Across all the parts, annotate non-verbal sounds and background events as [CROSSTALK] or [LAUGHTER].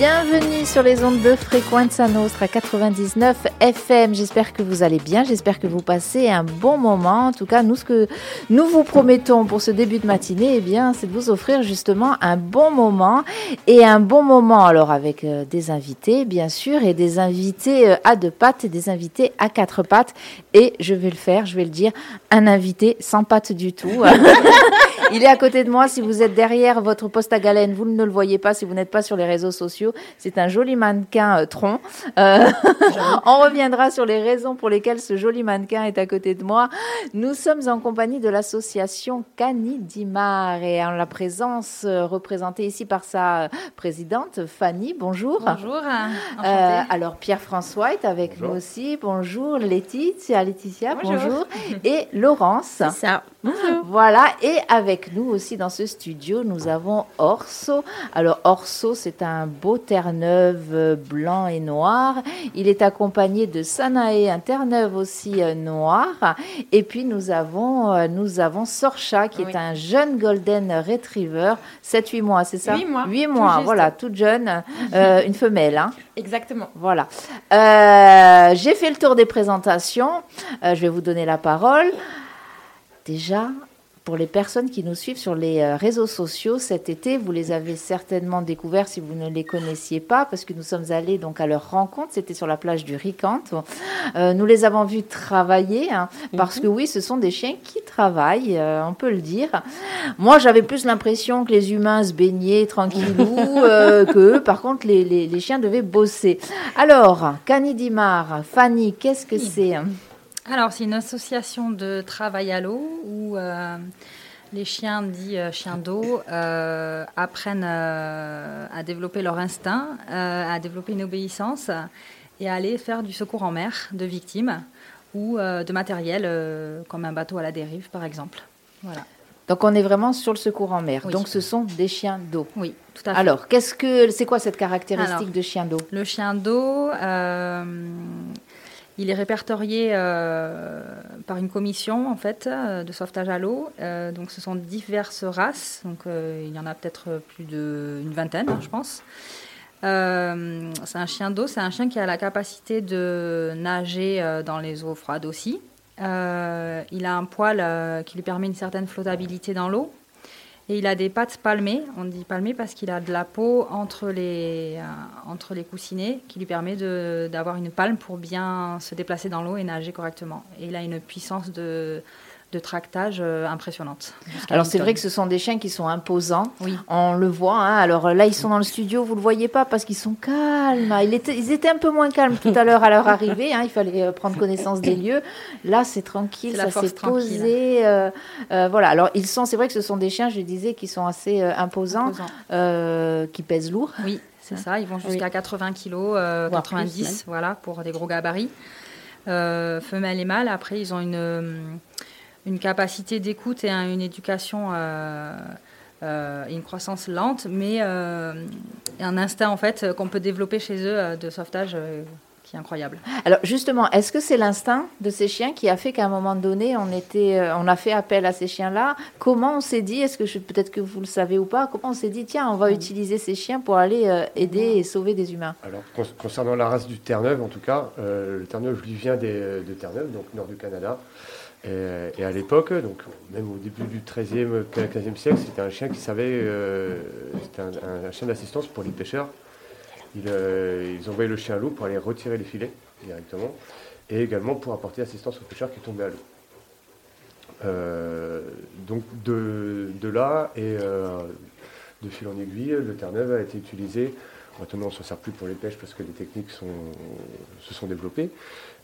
Bienvenue sur les ondes de Fréquence Nostra 99 FM. J'espère que vous allez bien, j'espère que vous passez un bon moment. En tout cas, nous, ce que nous vous promettons pour ce début de matinée, eh bien, c'est de vous offrir justement un bon moment et un bon moment. Alors, avec euh, des invités, bien sûr, et des invités euh, à deux pattes et des invités à quatre pattes. Et je vais le faire, je vais le dire, un invité sans pattes du tout. [LAUGHS] Il est à côté de moi. Si vous êtes derrière votre poste à galène, vous ne le voyez pas. Si vous n'êtes pas sur les réseaux sociaux, c'est un joli mannequin euh, tronc. Euh, [LAUGHS] on reviendra sur les raisons pour lesquelles ce joli mannequin est à côté de moi. Nous sommes en compagnie de l'association Canidimar et en la présence euh, représentée ici par sa présidente Fanny. Bonjour. Bonjour. Euh, alors Pierre-François est avec nous aussi. Bonjour Laetitia. Laetitia, bonjour. bonjour. Et Laurence. C'est ça. Voilà. Et avec nous aussi dans ce studio, nous avons Orso. Alors Orso, c'est un beau Terre-Neuve blanc et noir. Il est accompagné de Sanae, un Terre-Neuve aussi euh, noir. Et puis nous avons, euh, nous avons Sorcha, qui est un jeune Golden Retriever, 7-8 mois, c'est ça? 8 mois. 8 mois, voilà, toute jeune, euh, une femelle. Hein. Exactement. Voilà. Euh, J'ai fait le tour des présentations. Euh, je vais vous donner la parole. Déjà, pour les personnes qui nous suivent sur les euh, réseaux sociaux cet été, vous les avez certainement découverts si vous ne les connaissiez pas, parce que nous sommes allés donc à leur rencontre. C'était sur la plage du Ricante. Euh, nous les avons vus travailler, hein, parce que oui, ce sont des chiens qui travaillent, euh, on peut le dire. Moi, j'avais plus l'impression que les humains se baignaient tranquillou, [LAUGHS] euh, que eux, par contre, les, les- les chiens devaient bosser. Alors, Canidimar, Fanny, qu'est-ce que c'est hein? Alors, c'est une association de travail à l'eau où euh, les chiens dits euh, chiens d'eau euh, apprennent à développer leur instinct, à développer une obéissance et à aller faire du secours en mer de victimes ou de matériel comme un bateau à la dérive, par exemple. Voilà. Donc, on est vraiment sur le secours en mer. Oui. Donc, ce sont des chiens d'eau. Oui, tout à fait. Alors, qu'est-ce que c'est quoi cette caractéristique Alors. de chien d'eau? Le chien d'eau, il est répertorié euh, par une commission en fait euh, de sauvetage à l'eau. Euh, donc, ce sont diverses races. Donc, il y en a peut-être plus d'une vingtaine, je pense. C'est un chien d'eau. C'est un chien qui a la capacité de nager dans les eaux froides aussi. Il a un poil qui lui permet une certaine flottabilité dans l'eau. Et il a des pattes palmées. On dit palmées parce qu'il a de la peau entre les, euh, entre les coussinets qui lui permet d'avoir une palme pour bien se déplacer dans l'eau et nager correctement. Et il a une puissance de, de tractage euh, impressionnante. Alors c'est vrai que ce sont des chiens qui sont imposants. Oui. On le voit. hein. Alors là, ils sont dans le studio, vous le voyez pas parce qu'ils sont calmes. Ils étaient un peu moins calmes tout à l'heure à leur arrivée. hein. Il fallait euh, prendre connaissance des lieux. Là, c'est tranquille, C'est ça s'est posé. euh, euh, voilà. Alors ils sont. C'est vrai que ce sont des chiens, je disais, qui sont assez euh, imposants, Imposant. euh, qui pèsent lourd. Oui, c'est ça. Ils vont Oui. jusqu'à 80 kg, euh, Voire 90, plus, voilà, pour des gros gabarits. Euh, femelles et mâles, après, ils ont une, euh, une capacité d'écoute et un- une éducation euh, euh, et une croissance lente, mais euh, un instinct, en fait, qu'on peut développer chez eux de sauvetage euh, qui est incroyable. Alors justement, est-ce que c'est l'instinct de ces chiens qui a fait qu'à un moment donné, on était, on a fait appel à ces chiens-là? Comment on s'est dit Est-ce que peut-être que vous le savez ou pas Comment on s'est dit tiens, on va utiliser ces chiens pour aller euh, aider et sauver des humains? Alors, con- concernant la race du Terre-Neuve, en tout cas, euh, le Terre-Neuve lui vient des, de Terre-Neuve, donc nord du Canada. Et, et à l'époque, donc même au début du XIIIe, XVe siècle, c'était un chien qui savait, euh, c'était un, chien d'assistance pour les pêcheurs. Ils, euh, ils envoyaient le chien à l'eau pour aller retirer les filets directement, et également pour apporter assistance aux pêcheurs qui tombaient à l'eau. Euh, donc de, là et euh, de fil en aiguille, le Terre-Neuve a été utilisé. Maintenant, on ne s'en sert plus pour les pêches parce que les techniques se sont développées.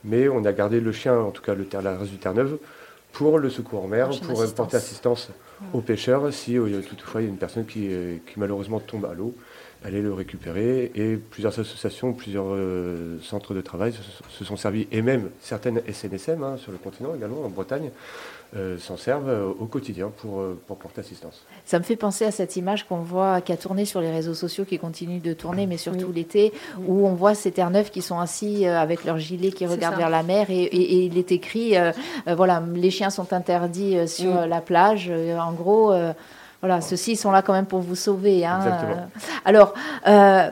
Mais on a gardé le chien, en tout cas le la race du Terre-Neuve, pour le secours en mer, pour euh, porter assistance aux pêcheurs. Si euh, toutefois il y a une personne qui, qui malheureusement tombe à l'eau, aller le récupérer. Et plusieurs associations, plusieurs euh, centres de travail se, se sont servis, et même certaines SNSM hein, sur le continent également, en Bretagne, euh, s'en servent euh, au quotidien pour, euh, pour porter assistance. Ça me fait penser à cette image qu'on voit, qui a tourné sur les réseaux sociaux, qui continue de tourner, mais surtout l'été, où on voit ces Terre-Neuves qui sont assis euh, avec leur gilet, qui regardent ça. vers la mer, et, et- et il est écrit, euh, euh, voilà, les chiens sont interdits euh, sur la plage. Euh, en gros, euh, voilà, ceux-ci sont là quand même pour vous sauver. hein. Exactement. Euh, alors, euh,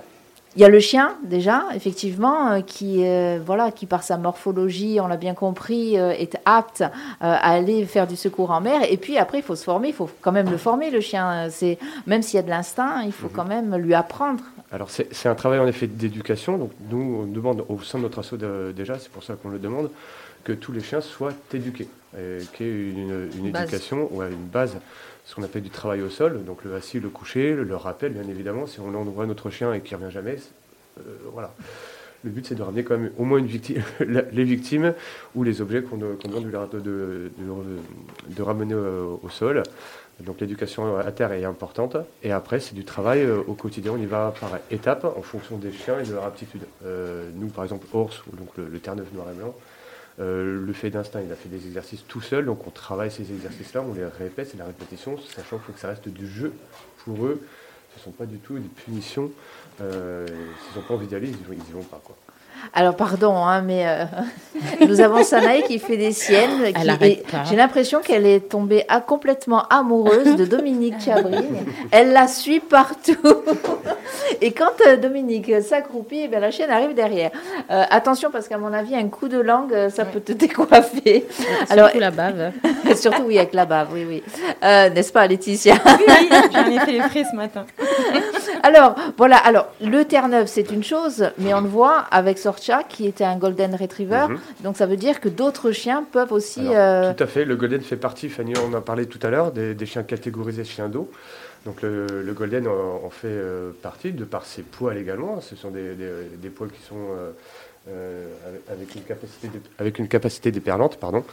il y a le chien déjà, effectivement, euh, qui, euh, voilà, qui par sa morphologie, on l'a bien compris, euh, est apte à aller faire du secours en mer. Et puis après, il faut se former, il faut quand même le former, le chien. C'est même s'il y a de l'instinct, il faut mhm. quand même lui apprendre. Alors c'est un travail en effet d'éducation. Donc nous, on demande au sein de notre assaut déjà, c'est pour ça qu'on le demande, que tous les chiens soient éduqués, qu'il y ait une, une éducation ou une base ce qu'on appelle du travail au sol, donc le assis, le coucher, le, rappel, bien évidemment. Si on envoie notre chien et qu'il ne revient jamais, euh, voilà. Le but, c'est de ramener quand même au moins une victime, [LAUGHS] les victimes ou les objets qu'on demande de, de, de, ramener au, sol. Donc l'éducation à terre est importante. Et après, c'est du travail euh, au quotidien. On y va par étapes en fonction des chiens et de leur aptitude. Euh, nous, par exemple, Ors, donc le, le Terre-Neuve noir et blanc, euh, le fait d'instinct, il a fait des exercices tout seul, donc on travaille ces exercices-là, on les répète, c'est la répétition, sachant qu'il faut que ça reste du jeu pour eux. Ce ne sont pas du tout des punitions. Euh, S'ils n'ont pas envie d'y ils n'y vont pas. Alors, pardon, hein, mais euh, [LAUGHS] nous avons Sanaï qui fait des siennes. J'ai l'impression qu'elle est tombée complètement amoureuse de Dominique Chabrine. Elle la suit partout. Et quand euh, Dominique s'accroupit, eh la chienne arrive derrière. Euh, attention, parce qu'à mon avis, un coup de langue, ça peut te [LAUGHS] décoiffer. Alors, surtout la bave. [LAUGHS] surtout, oui, avec la bave, oui, oui. N'est-ce pas, Laetitia? Oui, oui j'en ai fait les frais ce matin. alors, voilà. Alors, le Terre-Neuve, c'est une chose, mais on le voit avec Sorcha qui était un Golden Retriever. Mhm. Donc ça veut dire que d'autres chiens peuvent aussi. Euh, tout à fait. Le Golden fait partie, Fanny en a parlé tout à l'heure, des, chiens catégorisés chiens d'eau. Donc le, Golden en, fait euh, partie de par ses poils également. Ce sont des, des, poils qui sont euh, avec, une capacité avec une capacité déperlante. Pardon.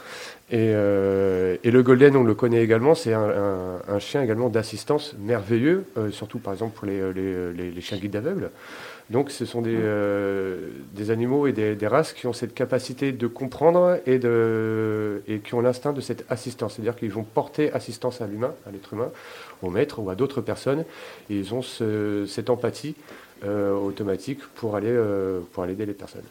Et, et, le Golden, on le connaît également, c'est un, chien également d'assistance merveilleux, surtout par exemple pour les, les, les chiens guides aveugles. Donc ce sont des, euh, des animaux et des, races qui ont cette capacité de comprendre et, de, et qui ont l'instinct de cette assistance. C'est-à-dire qu'ils vont porter assistance à l'humain, à l'être humain, au maître ou à d'autres personnes. Et ils ont cette empathie euh, automatique pour aller, euh, pour aller aider les personnes.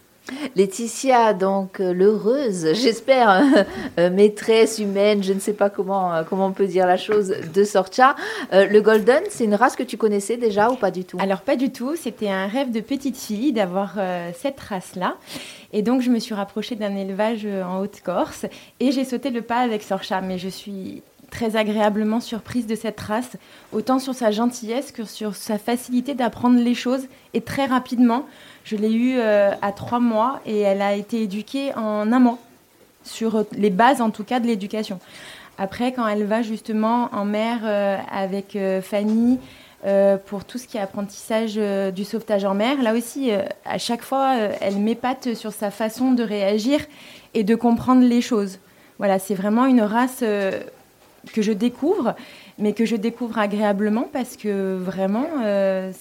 Laetitia, donc euh, l'heureuse, [LAUGHS] j'espère, euh, euh, maîtresse humaine, je ne sais pas comment, comment on peut dire la chose, de Sorcha. le Golden, c'est une race que tu connaissais déjà ou pas du tout? Alors pas du tout, c'était un rêve de petite fille d'avoir cette race-là. Et donc je me suis rapprochée d'un élevage en Haute-Corse et j'ai sauté le pas avec Sorcha. Mais je suis très agréablement surprise de cette race, autant sur sa gentillesse que sur sa facilité d'apprendre les choses et très rapidement. Je l'ai eue euh, à trois mois et elle a été éduquée en un mois, sur les bases en tout cas de l'éducation. Après, quand elle va justement en mer euh, avec euh, Fanny pour tout ce qui est apprentissage du sauvetage en mer, là aussi, à chaque fois, elle m'épate sur sa façon de réagir et de comprendre les choses. Voilà, c'est vraiment une race que je découvre mais que je découvre agréablement parce que vraiment, euh,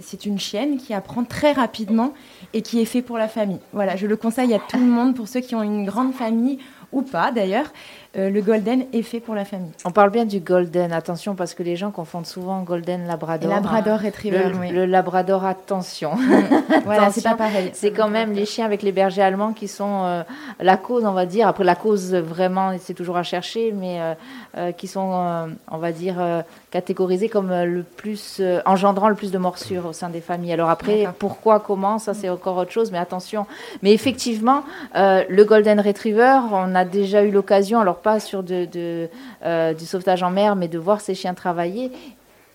c'est une chienne qui apprend très rapidement et qui est fait pour la famille. Voilà, je le conseille à tout le monde, pour ceux qui ont une grande famille ou pas d'ailleurs. Euh, le golden est fait pour la famille. On parle bien du golden, attention, parce que les gens confondent souvent golden labrador. labrador hein. retriever, le, oui. le labrador, attention. [LAUGHS] voilà, c'est pas pareil. C'est quand même les chiens avec les bergers allemands qui sont euh, la cause, on va dire. Après, la cause, vraiment, c'est toujours à chercher, mais euh, qui sont, on va dire, catégorisés comme le plus, engendrant le plus de morsures au sein des familles. Alors après, pourquoi, comment, ça c'est encore autre chose, mais attention. Mais effectivement, le golden retriever, on a déjà eu l'occasion, alors pas sur de, euh, du sauvetage en mer, mais de voir ces chiens travailler.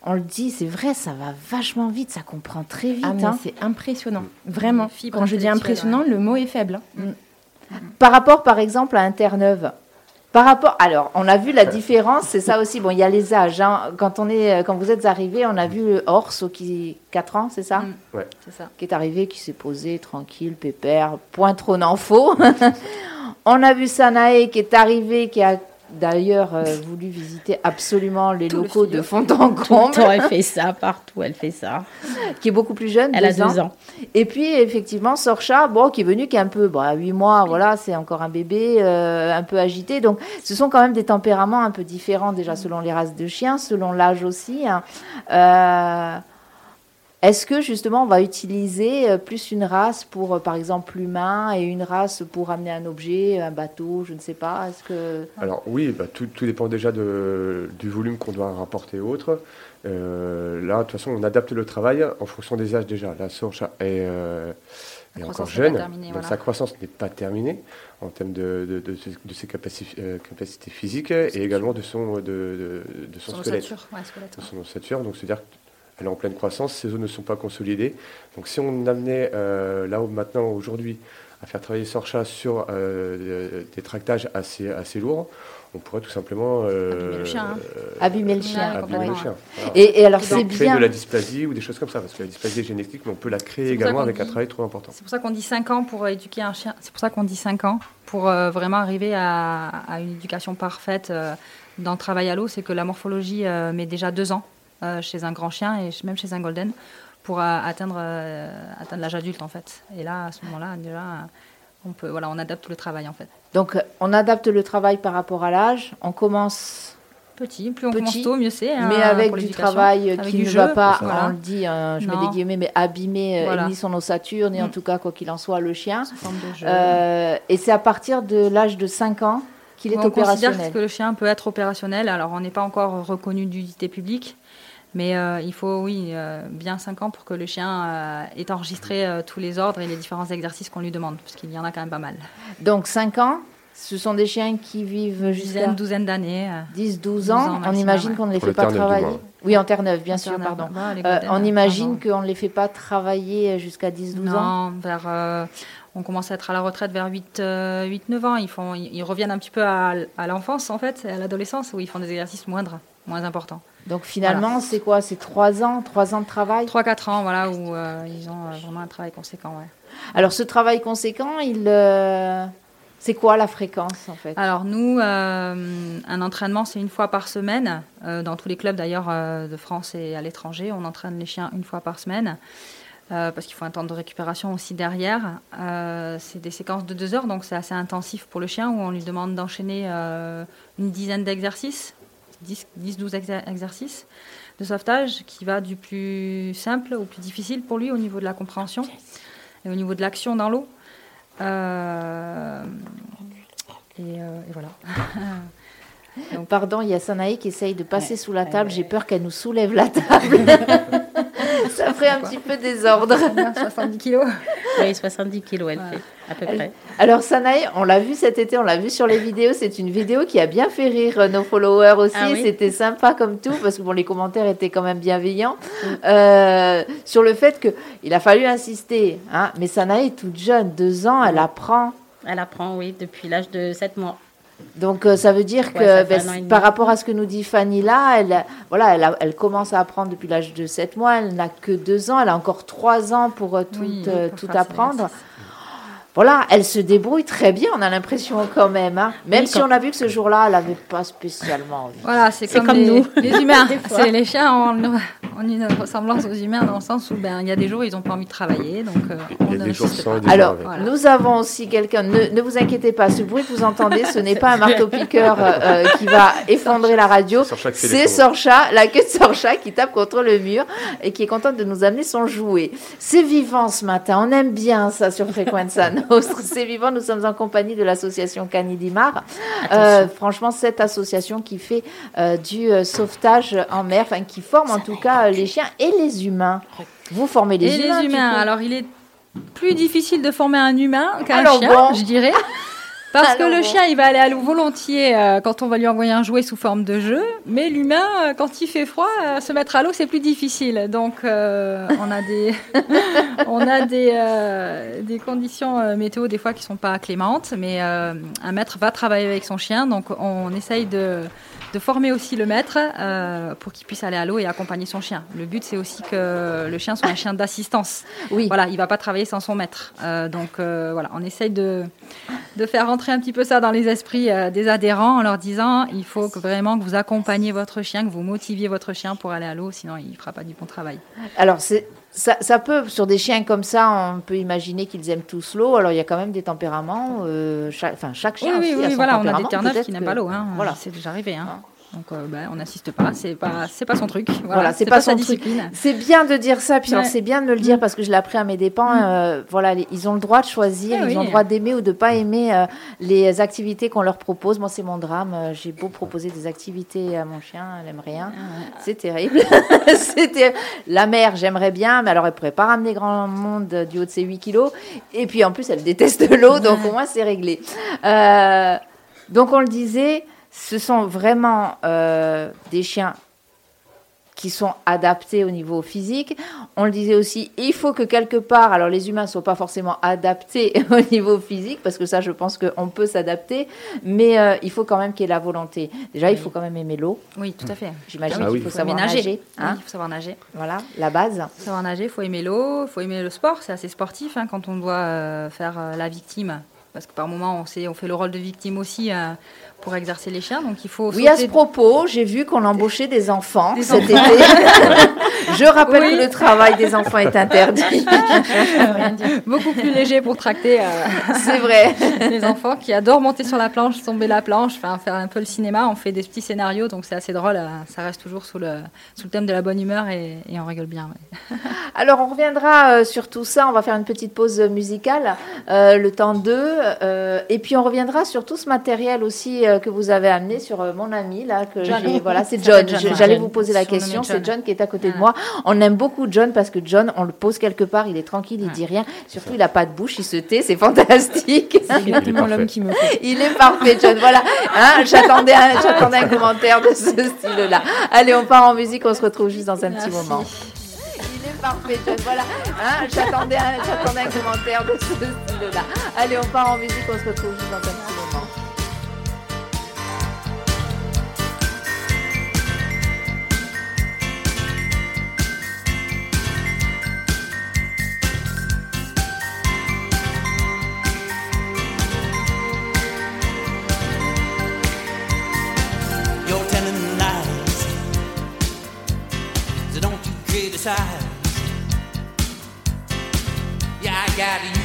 On le dit, c'est vrai, ça va vachement vite, ça comprend très vite. Ah, hein. C'est impressionnant, vraiment. Quand je dis impressionnant, le mot est faible. Hein. Mm. Par rapport, par exemple, à un Terre-Neuve, par rapport, alors, on a vu la différence, c'est ça aussi. Bon, il y a les âges. Hein. Quand on est, quand vous êtes arrivé, on a vu Orso qui 4 ans, c'est ça? Mm. Ouais. C'est ça. Qui est arrivé, qui s'est posé tranquille, pépère, point trop n'en faut. [LAUGHS] On a vu Sanae qui est arrivé, qui a d'ailleurs euh, voulu visiter absolument les locaux de fond en comble. elle fait ça partout, elle fait ça. [LAUGHS] Qui est beaucoup plus jeune, elle a deux ans. Et puis effectivement, Sorcha, bon, qui est venu, qui est un peu, bon, à 8 mois, voilà, c'est encore un bébé, euh, un peu agité. Donc, ce sont quand même des tempéraments un peu différents déjà selon les races de chiens, selon l'âge aussi. Hein. Euh, est-ce que justement on va utiliser euh, plus une race pour, euh, par exemple, l'humain et une race pour amener un objet, un bateau, je ne sais pas Est-ce que alors oui, bah, tout, dépend déjà de, du volume qu'on doit rapporter autre. là, de toute façon, on adapte le travail en fonction des âges déjà. La sorche est, encore jeune, donc sa croissance n'est pas terminée en termes de, de, ses capacités, capacités, physiques et également de son, de, son, squelette, de son ossature. Donc, c'est-à-dire elle est en pleine croissance, ces zones ne sont pas consolidées. Donc si on amenait euh, là maintenant, aujourd'hui, à faire travailler Sorcha sur euh, des tractages assez, assez lourds, on pourrait tout simplement euh, abîmer le chien. Abîmer le chien. Et, alors c'est bien. Créer de la dysplasie ou des choses comme ça, parce que la dysplasie est génétique, mais on peut la créer également avec un travail trop important. C'est pour ça qu'on dit 5 ans pour éduquer un chien. C'est pour ça qu'on dit 5 ans pour vraiment arriver à, à, une éducation parfaite dans le travail à l'eau. C'est que la morphologie met déjà 2 ans euh, chez un grand chien et même chez un golden pour euh, atteindre, euh, atteindre l'âge adulte en fait. Et là, à ce moment-là, déjà, on peut, voilà, on adapte le travail en fait. Donc, on adapte le travail par rapport à l'âge. On commence petit, plus on commence tôt, mieux c'est. Hein, mais avec du travail qui ne va pas, on le dit, je mets des guillemets, mais abîmer ni son ossature, ni en mm. tout cas, quoi qu'il en soit, le chien. et c'est à partir de l'âge de 5 ans qu'il est opérationnel. On considère que le chien peut être opérationnel. Alors, on n'est pas encore reconnu d'utilité publique. Mais euh, il faut, oui, euh, bien 5 ans pour que le chien euh, ait enregistré tous les ordres et les différents exercices qu'on lui demande, parce qu'il y en a quand même pas mal. Donc 5 ans, ce sont des chiens qui vivent jusqu'à... Une douzaine d'années. 10, 12 ans. on imagine qu'on ne les fait pas travailler. Oui, en Terre-Neuve, bien sûr, pardon. on imagine qu'on ne les fait pas travailler jusqu'à 10, 12 ans Non, vers on commence à être à la retraite vers 8-9 ans. Ils, font, ils, reviennent un petit peu à, à l'enfance, en fait, à l'adolescence, où ils font des exercices moindres, moins importants. Donc finalement, c'est quoi? C'est trois ans, trois ans de travail? Trois, quatre ans, voilà, où euh, ils ont euh, vraiment un travail conséquent, ouais. Alors ce travail conséquent, il, euh, c'est quoi la fréquence en fait? Alors nous, un entraînement, c'est une fois par semaine. dans tous les clubs d'ailleurs de France et à l'étranger, on entraîne les chiens une fois par semaine. parce qu'il faut un temps de récupération aussi derrière. c'est des séquences de deux heures, donc c'est assez intensif pour le chien, où on lui demande d'enchaîner une dizaine d'exercices 10-12 exercices de sauvetage qui va du plus simple au plus difficile pour lui au niveau de la compréhension et au niveau de l'action dans l'eau. Euh, euh, et, voilà. [LAUGHS] Donc, Pardon, il y a Sanaï qui essaye de passer sous la table. J'ai peur qu'elle nous soulève la table. [LAUGHS] ça ferait un petit peu désordre. 70 kilos. Oui, 70 kilos, elle fait, à peu près. Alors, Sanaï, on l'a vu cet été, on l'a vu sur les vidéos. C'est une vidéo qui a bien fait rire euh, nos followers aussi. Ah C'était sympa comme tout, parce que bon, les commentaires étaient quand même bienveillants. Mm. Euh, sur le fait qu'il a fallu insister. Hein, mais Sanaï est toute jeune, deux ans, elle apprend. Elle apprend, oui, depuis l'âge de 7 mois. Donc euh, ça veut dire que ben, par rapport à ce que nous dit Fanny là, elle, voilà, elle, elle commence à apprendre depuis l'âge de 7 mois, elle n'a que 2 ans, elle a encore 3 ans pour euh, tout, euh, tout apprendre voilà, elle se débrouille très bien, on a l'impression quand même. Hein. Même si on a vu que ce jour-là, elle n'avait pas spécialement envie. Voilà, c'est comme, nous. Les humains. c'est les chiens ont, une ressemblance aux humains dans le sens où ben, il y a des jours, ils n'ont pas envie de travailler. Donc, euh, il y a des jours sans Alors, nous avons aussi quelqu'un, ne, vous inquiétez pas, ce bruit que vous entendez, ce n'est [LAUGHS] pas un marteau-piqueur euh, euh, qui va [LAUGHS] effondrer la radio. C'est Sorcha, la queue de Sorcha qui tape contre le mur et qui est contente de nous amener son jouet. C'est vivant ce matin, on aime bien ça sur Frequenza [LAUGHS] C'est [LAUGHS] vivant. Nous sommes en compagnie de l'association Canidimar. Euh, franchement, cette association qui fait euh, du euh, sauvetage en mer, enfin qui forme en tout cas les chiens et les humains. Vous formez les et humains. Les humains. Alors, il est plus difficile de former un humain qu'un chien, je dirais. [LAUGHS] Parce que le chien, il va aller à l'eau volontiers euh, quand on va lui envoyer un jouet sous forme de jeu, mais l'humain, euh, quand il fait froid, euh, se mettre à l'eau, c'est plus difficile. Donc, on a des, [LAUGHS] on a des, des conditions météo des fois qui sont pas clémentes, mais un maître va travailler avec son chien, donc on essaye de de former aussi le maître euh, pour qu'il puisse aller à l'eau et accompagner son chien. Le but, c'est aussi que le chien soit un chien d'assistance. Oui. Voilà, il va pas travailler sans son maître. Euh, donc euh, voilà, on essaye de, de faire rentrer un petit peu ça dans les esprits des adhérents en leur disant il faut que vraiment que vous accompagniez votre chien, que vous motiviez votre chien pour aller à l'eau, sinon il fera pas du bon travail. Alors c'est ça, ça, peut, sur des chiens comme ça, on peut imaginer qu'ils aiment tous l'eau. Alors il y a quand même des tempéraments. chaque, enfin, chaque chien oui, aussi oui, a son voilà, on a des terre qui n'aiment pas l'eau. Hein. Voilà. C'est déjà arrivé. Hein. Donc euh, bah, on n'assiste pas, c'est pas c'est pas son truc. Voilà, Voilà, c'est pas, sa son truc. discipline. C'est bien de dire ça, puis Ouais. c'est bien de me le dire Mm. parce que je l'ai appris à mes dépens. euh, voilà, les- ils ont le droit de choisir, Eh ils ont le droit d'aimer ou de pas aimer euh, les activités qu'on leur propose. Moi, c'est mon drame. J'ai beau proposer des activités à mon chien, elle aime rien. C'est terrible. [LAUGHS] C'est terrible. La mère, j'aimerais bien, mais alors elle pourrait pas ramener grand monde du haut de ses 8 kilos. Et puis en plus, elle déteste [LAUGHS] l'eau, donc au moins c'est réglé. Donc on le disait, ce sont vraiment euh, des chiens qui sont adaptés au niveau physique. On le disait aussi, il faut que quelque part, alors les humains ne soient pas forcément adaptés [LAUGHS] au niveau physique, parce que ça, je pense qu'on peut s'adapter, mais euh, il faut quand même qu'il y ait la volonté. Déjà, il faut quand même aimer l'eau. Oui, tout à fait. J'imagine Ah qu'il oui. faut faut savoir nager. nager. hein. Oui, il faut savoir nager. Voilà, la base. Faut savoir nager, il faut aimer l'eau, il faut aimer le sport. C'est assez sportif hein, quand on doit euh, faire euh, la victime. Parce que par moment, on, sait, on fait le rôle de victime aussi euh, pour exercer les chiens. Donc il faut Oui, à ce propos, j'ai vu qu'on embauchait des enfants Des cet enfants. été. [LAUGHS] je rappelle Oui. que le travail des enfants est interdit. [LAUGHS] Rien dire. beaucoup plus léger pour tracter euh, C'est vrai. les enfants qui adorent monter sur la planche, tomber la planche, enfin, faire un peu le cinéma. On fait des petits scénarios, donc c'est assez drôle. euh, Ça reste toujours sous le, sous le thème de la bonne humeur et, et on rigole bien. ouais. [LAUGHS] Alors, on reviendra euh, sur tout ça. On va faire une petite pause musicale, euh, le temps d'eux. et puis, on reviendra sur tout ce matériel aussi que vous avez amené sur mon ami, là. Que Voilà, c'est John. J'allais vous poser la question. C'est John qui est à côté de Ouais. Moi. On aime beaucoup John parce que John, on le pose quelque part, il est tranquille, il Ouais. dit rien. Surtout, il n'a pas de bouche, il se tait. C'est fantastique. C'est exactement l'homme qui me faut. Il est parfait, John. Voilà. Hein, J'attendais un, j'attendais un commentaire de ce style-là. Allez, on part en musique. On se retrouve juste dans un petit moment. Il est parfait, John. Voilà. Hein, J'attendais un, j'attendais un commentaire de ce style-là. Allez, on part en musique. On se retrouve juste dans un petit moment. Yeah, I got you.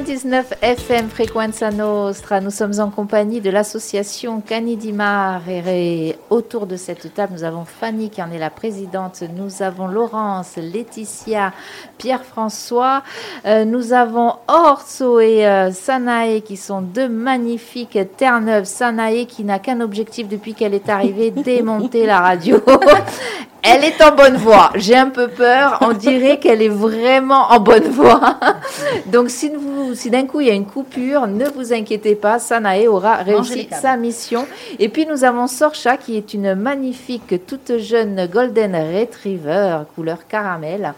99 FM Frequenza Nostra. Nous sommes en compagnie de l'association Canidimar. Et autour de cette table, nous avons Fanny qui en est la présidente. Nous avons Laurence, Laetitia, Pierre-François. Euh, nous avons Orso et euh, Sanae qui sont deux magnifiques Terre-Neuve. Sanae qui n'a qu'un objectif depuis qu'elle est arrivée, [LAUGHS] démonter la radio. [LAUGHS] Elle est en bonne voie. J'ai un peu peur. On dirait qu'elle est vraiment en bonne voie. [LAUGHS] Donc, si, vous, si d'un coup il y a une coupure, ne vous inquiétez pas. Sanae aura réussi sa mission. Et puis, nous avons Sorcha qui est une magnifique, toute jeune Golden Retriever couleur caramel,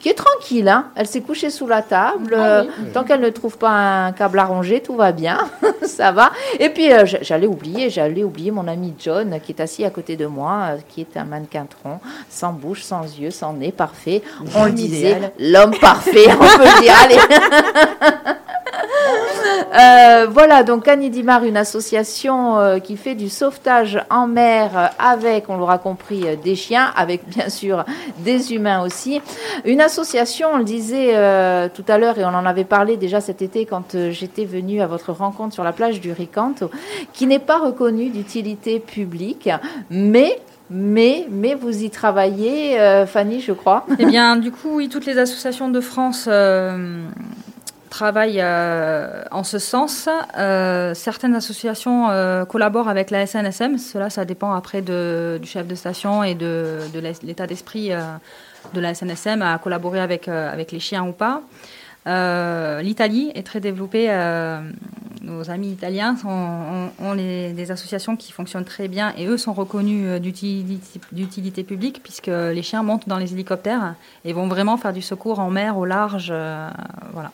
qui est tranquille. hein. Elle s'est couchée sous la table. Euh, Tant qu'elle ne trouve pas un câble à ronger, tout va bien. [LAUGHS] Ça va. Et puis, euh, j'allais oublier, j'allais oublier mon ami John qui est assis à côté de moi, euh, qui est un mannequin tronc, sans bouche, sans yeux, sans nez, parfait. On le disait, l'homme parfait, on peut le dire. Allez. [LAUGHS] Euh, voilà, donc Canidimar, une association euh, qui fait du sauvetage en mer avec, on l'aura compris, euh, des chiens, avec bien sûr des humains aussi. Une association, on le disait tout à l'heure et on en avait parlé déjà cet été quand j'étais venue à votre rencontre sur la plage du Ricanto, qui n'est pas reconnue d'utilité publique, mais mais, mais vous y travaillez, Fanny, je crois. Eh bien, du coup, oui, toutes les associations de France travaille euh, en ce sens. Euh, certaines associations euh, collaborent avec la SNSM. Cela, ça dépend après du chef de station et de, l'état d'esprit de la SNSM à collaborer avec, les chiens ou pas. L'Italie est très développée. nos amis italiens ont, des associations qui fonctionnent très bien et eux sont reconnus d'utilité publique puisque les chiens montent dans les hélicoptères et vont vraiment faire du secours en mer, au large. voilà.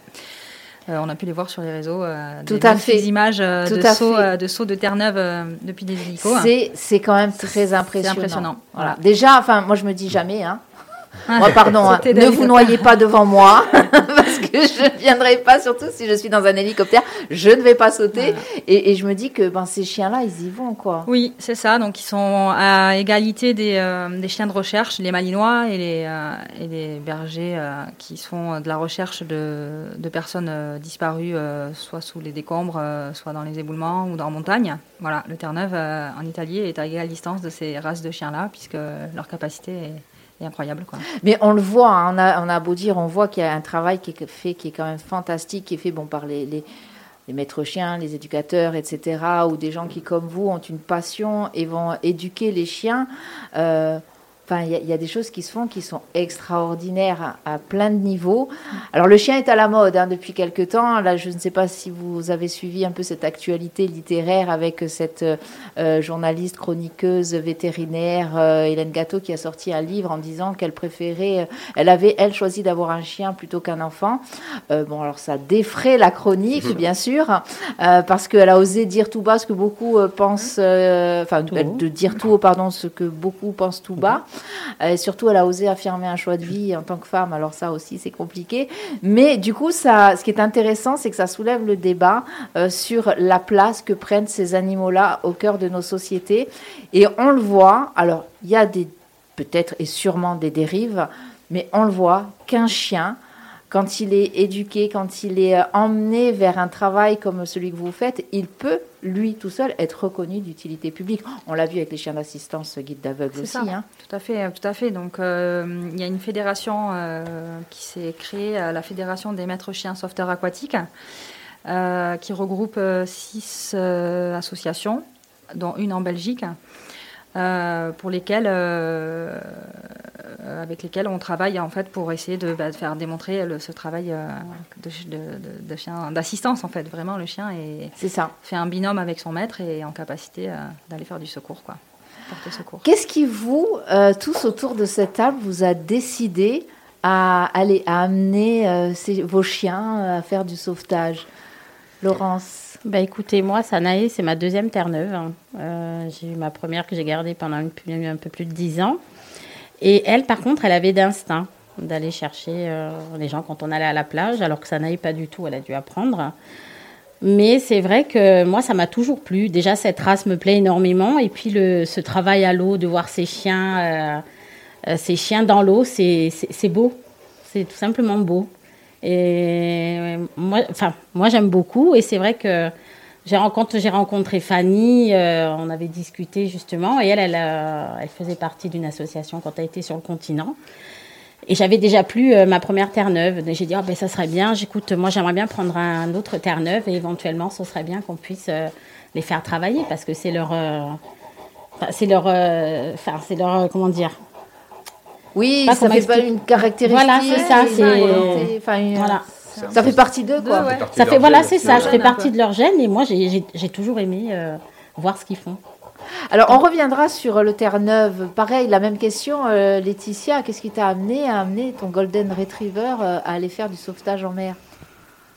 Euh, on a pu les voir sur les réseaux. euh, Tout des à fait. images euh, Tout de, à sauts, fait. de Terre-Neuve depuis des hélicos. C'est, c'est quand même très impressionnant. impressionnant, Voilà. voilà. Déjà, enfin, moi je me dis jamais, hein. [LAUGHS] Moi, pardon, hein, ne vous noyez pas devant moi, [LAUGHS] que je ne viendrai pas, surtout si je suis dans un hélicoptère, je ne vais pas sauter. Et, et je me dis que ben, ces chiens-là, ils y vont, quoi. Oui, c'est ça. Donc, ils sont à égalité des, euh, des chiens de recherche, les malinois et les, euh, et les bergers euh, qui font de la recherche de, de personnes disparues, soit sous les décombres, soit dans les éboulements ou dans la montagne. Voilà, le Terre-Neuve en Italie est à égale distance de ces races de chiens-là, puisque leur capacité est, est incroyable. Quoi. Mais on le voit, hein, on, a, beau dire, on voit qu'il y a un travail qui est fait, qui est quand même fantastique, qui est fait bon, par les maîtres chiens, les éducateurs, etc., ou des gens qui, comme vous, ont une passion et vont éduquer les chiens. Euh, Enfin, il y, a- il y a des choses qui se font qui sont extraordinaires à, à plein de niveaux. Alors, le chien est à la mode hein, depuis quelque temps. Là, je ne sais pas si vous avez suivi un peu cette actualité littéraire avec cette euh, journaliste, chroniqueuse, vétérinaire, euh, Hélène Gâteau, qui a sorti un livre en disant qu'elle préférait, euh, elle avait, elle, choisi d'avoir un chien plutôt qu'un enfant. Euh, bon, alors ça défraie la chronique, [LAUGHS] bien sûr, euh, parce qu'elle a osé dire tout bas ce que beaucoup euh, pensent, euh, enfin, de dire tout haut, pardon, ce que beaucoup pensent tout bas. Euh, surtout, elle a osé affirmer un choix de vie en tant que femme. Alors ça aussi, c'est compliqué. Mais du coup, ce qui est intéressant, c'est que ça soulève le débat euh, sur la place que prennent ces animaux-là au cœur de nos sociétés. Et on le voit. Alors, il y a peut-être et sûrement des dérives, mais on le voit qu'un chien, quand il est éduqué, quand il est euh, emmené vers un travail comme celui que vous faites, il peut, lui tout seul, être reconnu d'utilité publique. On l'a vu avec les chiens d'assistance guide d'aveugle aussi. ça. hein. Tout à fait, tout à fait. Donc, euh, il y a une fédération euh, qui s'est créée, euh, la fédération des maîtres chiens sauveteurs aquatiques, euh, qui regroupe euh, six euh, associations, dont une en Belgique, euh, pour lesquelles, euh, euh, avec lesquelles on travaille en fait pour essayer de, bah, de faire démontrer le- ce travail euh, de, chien d'assistance en fait. Vraiment, le chien est, C'est ça. fait un binôme avec son maître et est en capacité euh, d'aller faire du secours, quoi, porter secours. Qu'est-ce qui vous, euh, tous autour de cette table, vous a décidé à aller à amener euh, ces- vos chiens euh, à faire du sauvetage? Laurence Bah écoutez, moi, Sanae, c'est ma deuxième Terre-Neuve. hein. Euh, j'ai eu ma première que j'ai gardée pendant un peu plus de dix ans. Et elle, par contre, elle avait d'instinct d'aller chercher euh, les gens quand on allait à la plage, alors que Sanae, pas du tout, elle a dû apprendre. Mais c'est vrai que moi, ça m'a toujours plu. Déjà, cette race me plaît énormément. Et puis, le, ce travail à l'eau, de voir ces chiens, euh, ces chiens dans l'eau, c'est beau. C'est tout simplement beau. Et moi, enfin, moi j'aime beaucoup. Et c'est vrai que j'ai rencontré, rencontré Fanny, euh, on avait discuté justement, et elle, elle, faisait partie d'une association quand elle était sur le continent. Et j'avais déjà plu euh, ma première Terre-Neuve. J'ai dit, ah ben, ça serait bien, j'écoute, moi j'aimerais bien prendre un autre Terre-Neuve et éventuellement ce serait bien qu'on puisse euh, les faire travailler parce que c'est leur. c'est leur. Enfin, c'est leur. comment dire Oui, Pas ça fait pas une caractéristique. Voilà, c'est ça, une c'est- volonté, enfin, une- Voilà. Ça fait partie d'eux, quoi. ouais. Ça fait, voilà, c'est ça, je fais partie de leur gène et moi j'ai- toujours aimé euh, voir ce qu'ils font. Alors, on reviendra sur le Terre-Neuve. Pareil, la même question, euh, Laetitia. Qu'est-ce qui t'a amené à amener ton Golden Retriever euh, à aller faire du sauvetage en mer?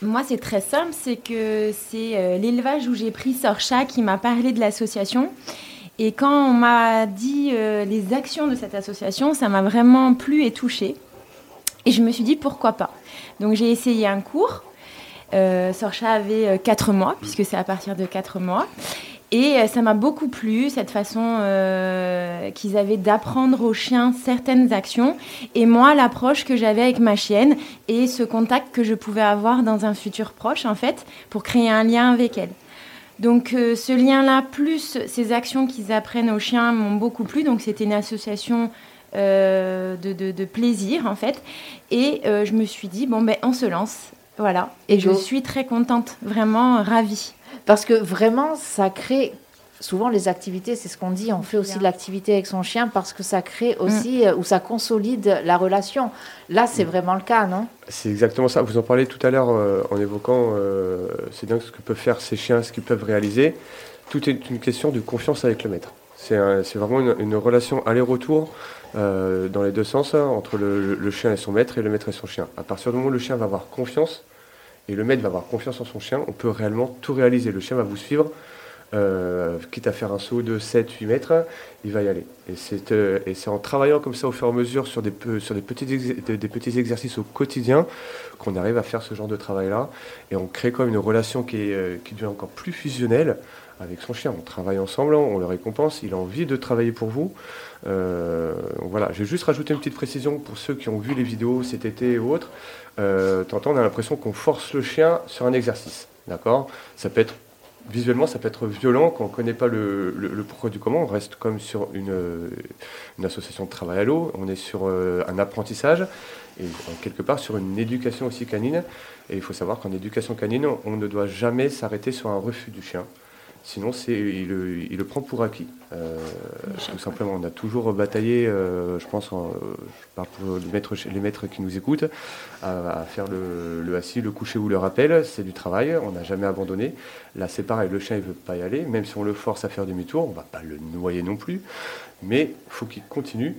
Moi, c'est très simple, c'est que c'est euh, l'élevage où j'ai pris Sorcha qui m'a parlé de l'association. Et quand on m'a dit euh, les actions de cette association, ça m'a vraiment plu et touchée. Et je me suis dit pourquoi pas? Donc j'ai essayé un cours. Euh, Sorcha avait 4 mois, puisque c'est à partir de 4 mois. Et euh, ça m'a beaucoup plu, cette façon euh, qu'ils avaient d'apprendre aux chiens certaines actions. Et moi, l'approche que j'avais avec ma chienne et ce contact que je pouvais avoir dans un futur proche, en fait, pour créer un lien avec elle. Donc euh, ce lien-là, plus ces actions qu'ils apprennent aux chiens, m'ont beaucoup plu. Donc c'était une association euh, de, de- de plaisir, en fait. Et euh, je me suis dit, bon, ben, on se lance. Voilà. Et je Ego. suis très contente, vraiment ravie. Parce que vraiment, ça crée. Souvent, les activités, c'est ce qu'on dit, on fait aussi de l'activité avec son chien parce que ça crée aussi, euh, ou ça consolide la relation. Là, c'est vraiment le cas, non? C'est exactement ça. Vous en parlez tout à l'heure euh, en évoquant, euh, c'est dingue ce que peuvent faire ces chiens, ce qu'ils peuvent réaliser. Tout est une question de confiance avec le maître. C'est un- vraiment une, une relation aller-retour euh, dans les deux sens, hein, entre le, le chien et son maître et le maître et son chien. À partir du moment où le chien va avoir confiance et le maître va avoir confiance en son chien, on peut réellement tout réaliser. Le chien va vous suivre, euh, quitte à faire un saut de 7-8 mètres, il va y aller. Et c'est euh, et c'est en travaillant comme ça au fur et à mesure sur des, petits, exercices au quotidien qu'on arrive à faire ce genre de travail-là. Et on crée comme une relation qui, est, euh, qui devient encore plus fusionnelle avec son chien. On travaille ensemble, on le récompense, il a envie de travailler pour vous. Euh, voilà, j'ai juste rajouté une petite précision pour ceux qui ont vu les vidéos cet été et autres. Euh, T'entends, on a l'impression qu'on force le chien sur un exercice. D'accord? Ça peut être visuellement, ça peut être violent quand on ne connaît pas le, pourquoi du comment. On reste comme sur une, une association de travail à l'eau, on est sur euh, un apprentissage et euh, quelque part sur une éducation aussi canine. Et il faut savoir qu'en éducation canine, on ne doit jamais s'arrêter sur un refus du chien. Sinon, c'est, il, le- il le prend pour acquis. Euh, tout simplement, on a toujours bataillé, euh, je pense, en- je parle pour les maîtres, les maîtres qui nous écoutent, à, à faire le, le assis, le coucher ou le rappel. C'est du travail, on n'a jamais abandonné. Là, c'est pareil, le chien, il veut pas y aller. Même si on le force à faire demi-tour, on va pas le noyer non plus. Mais il faut qu'il continue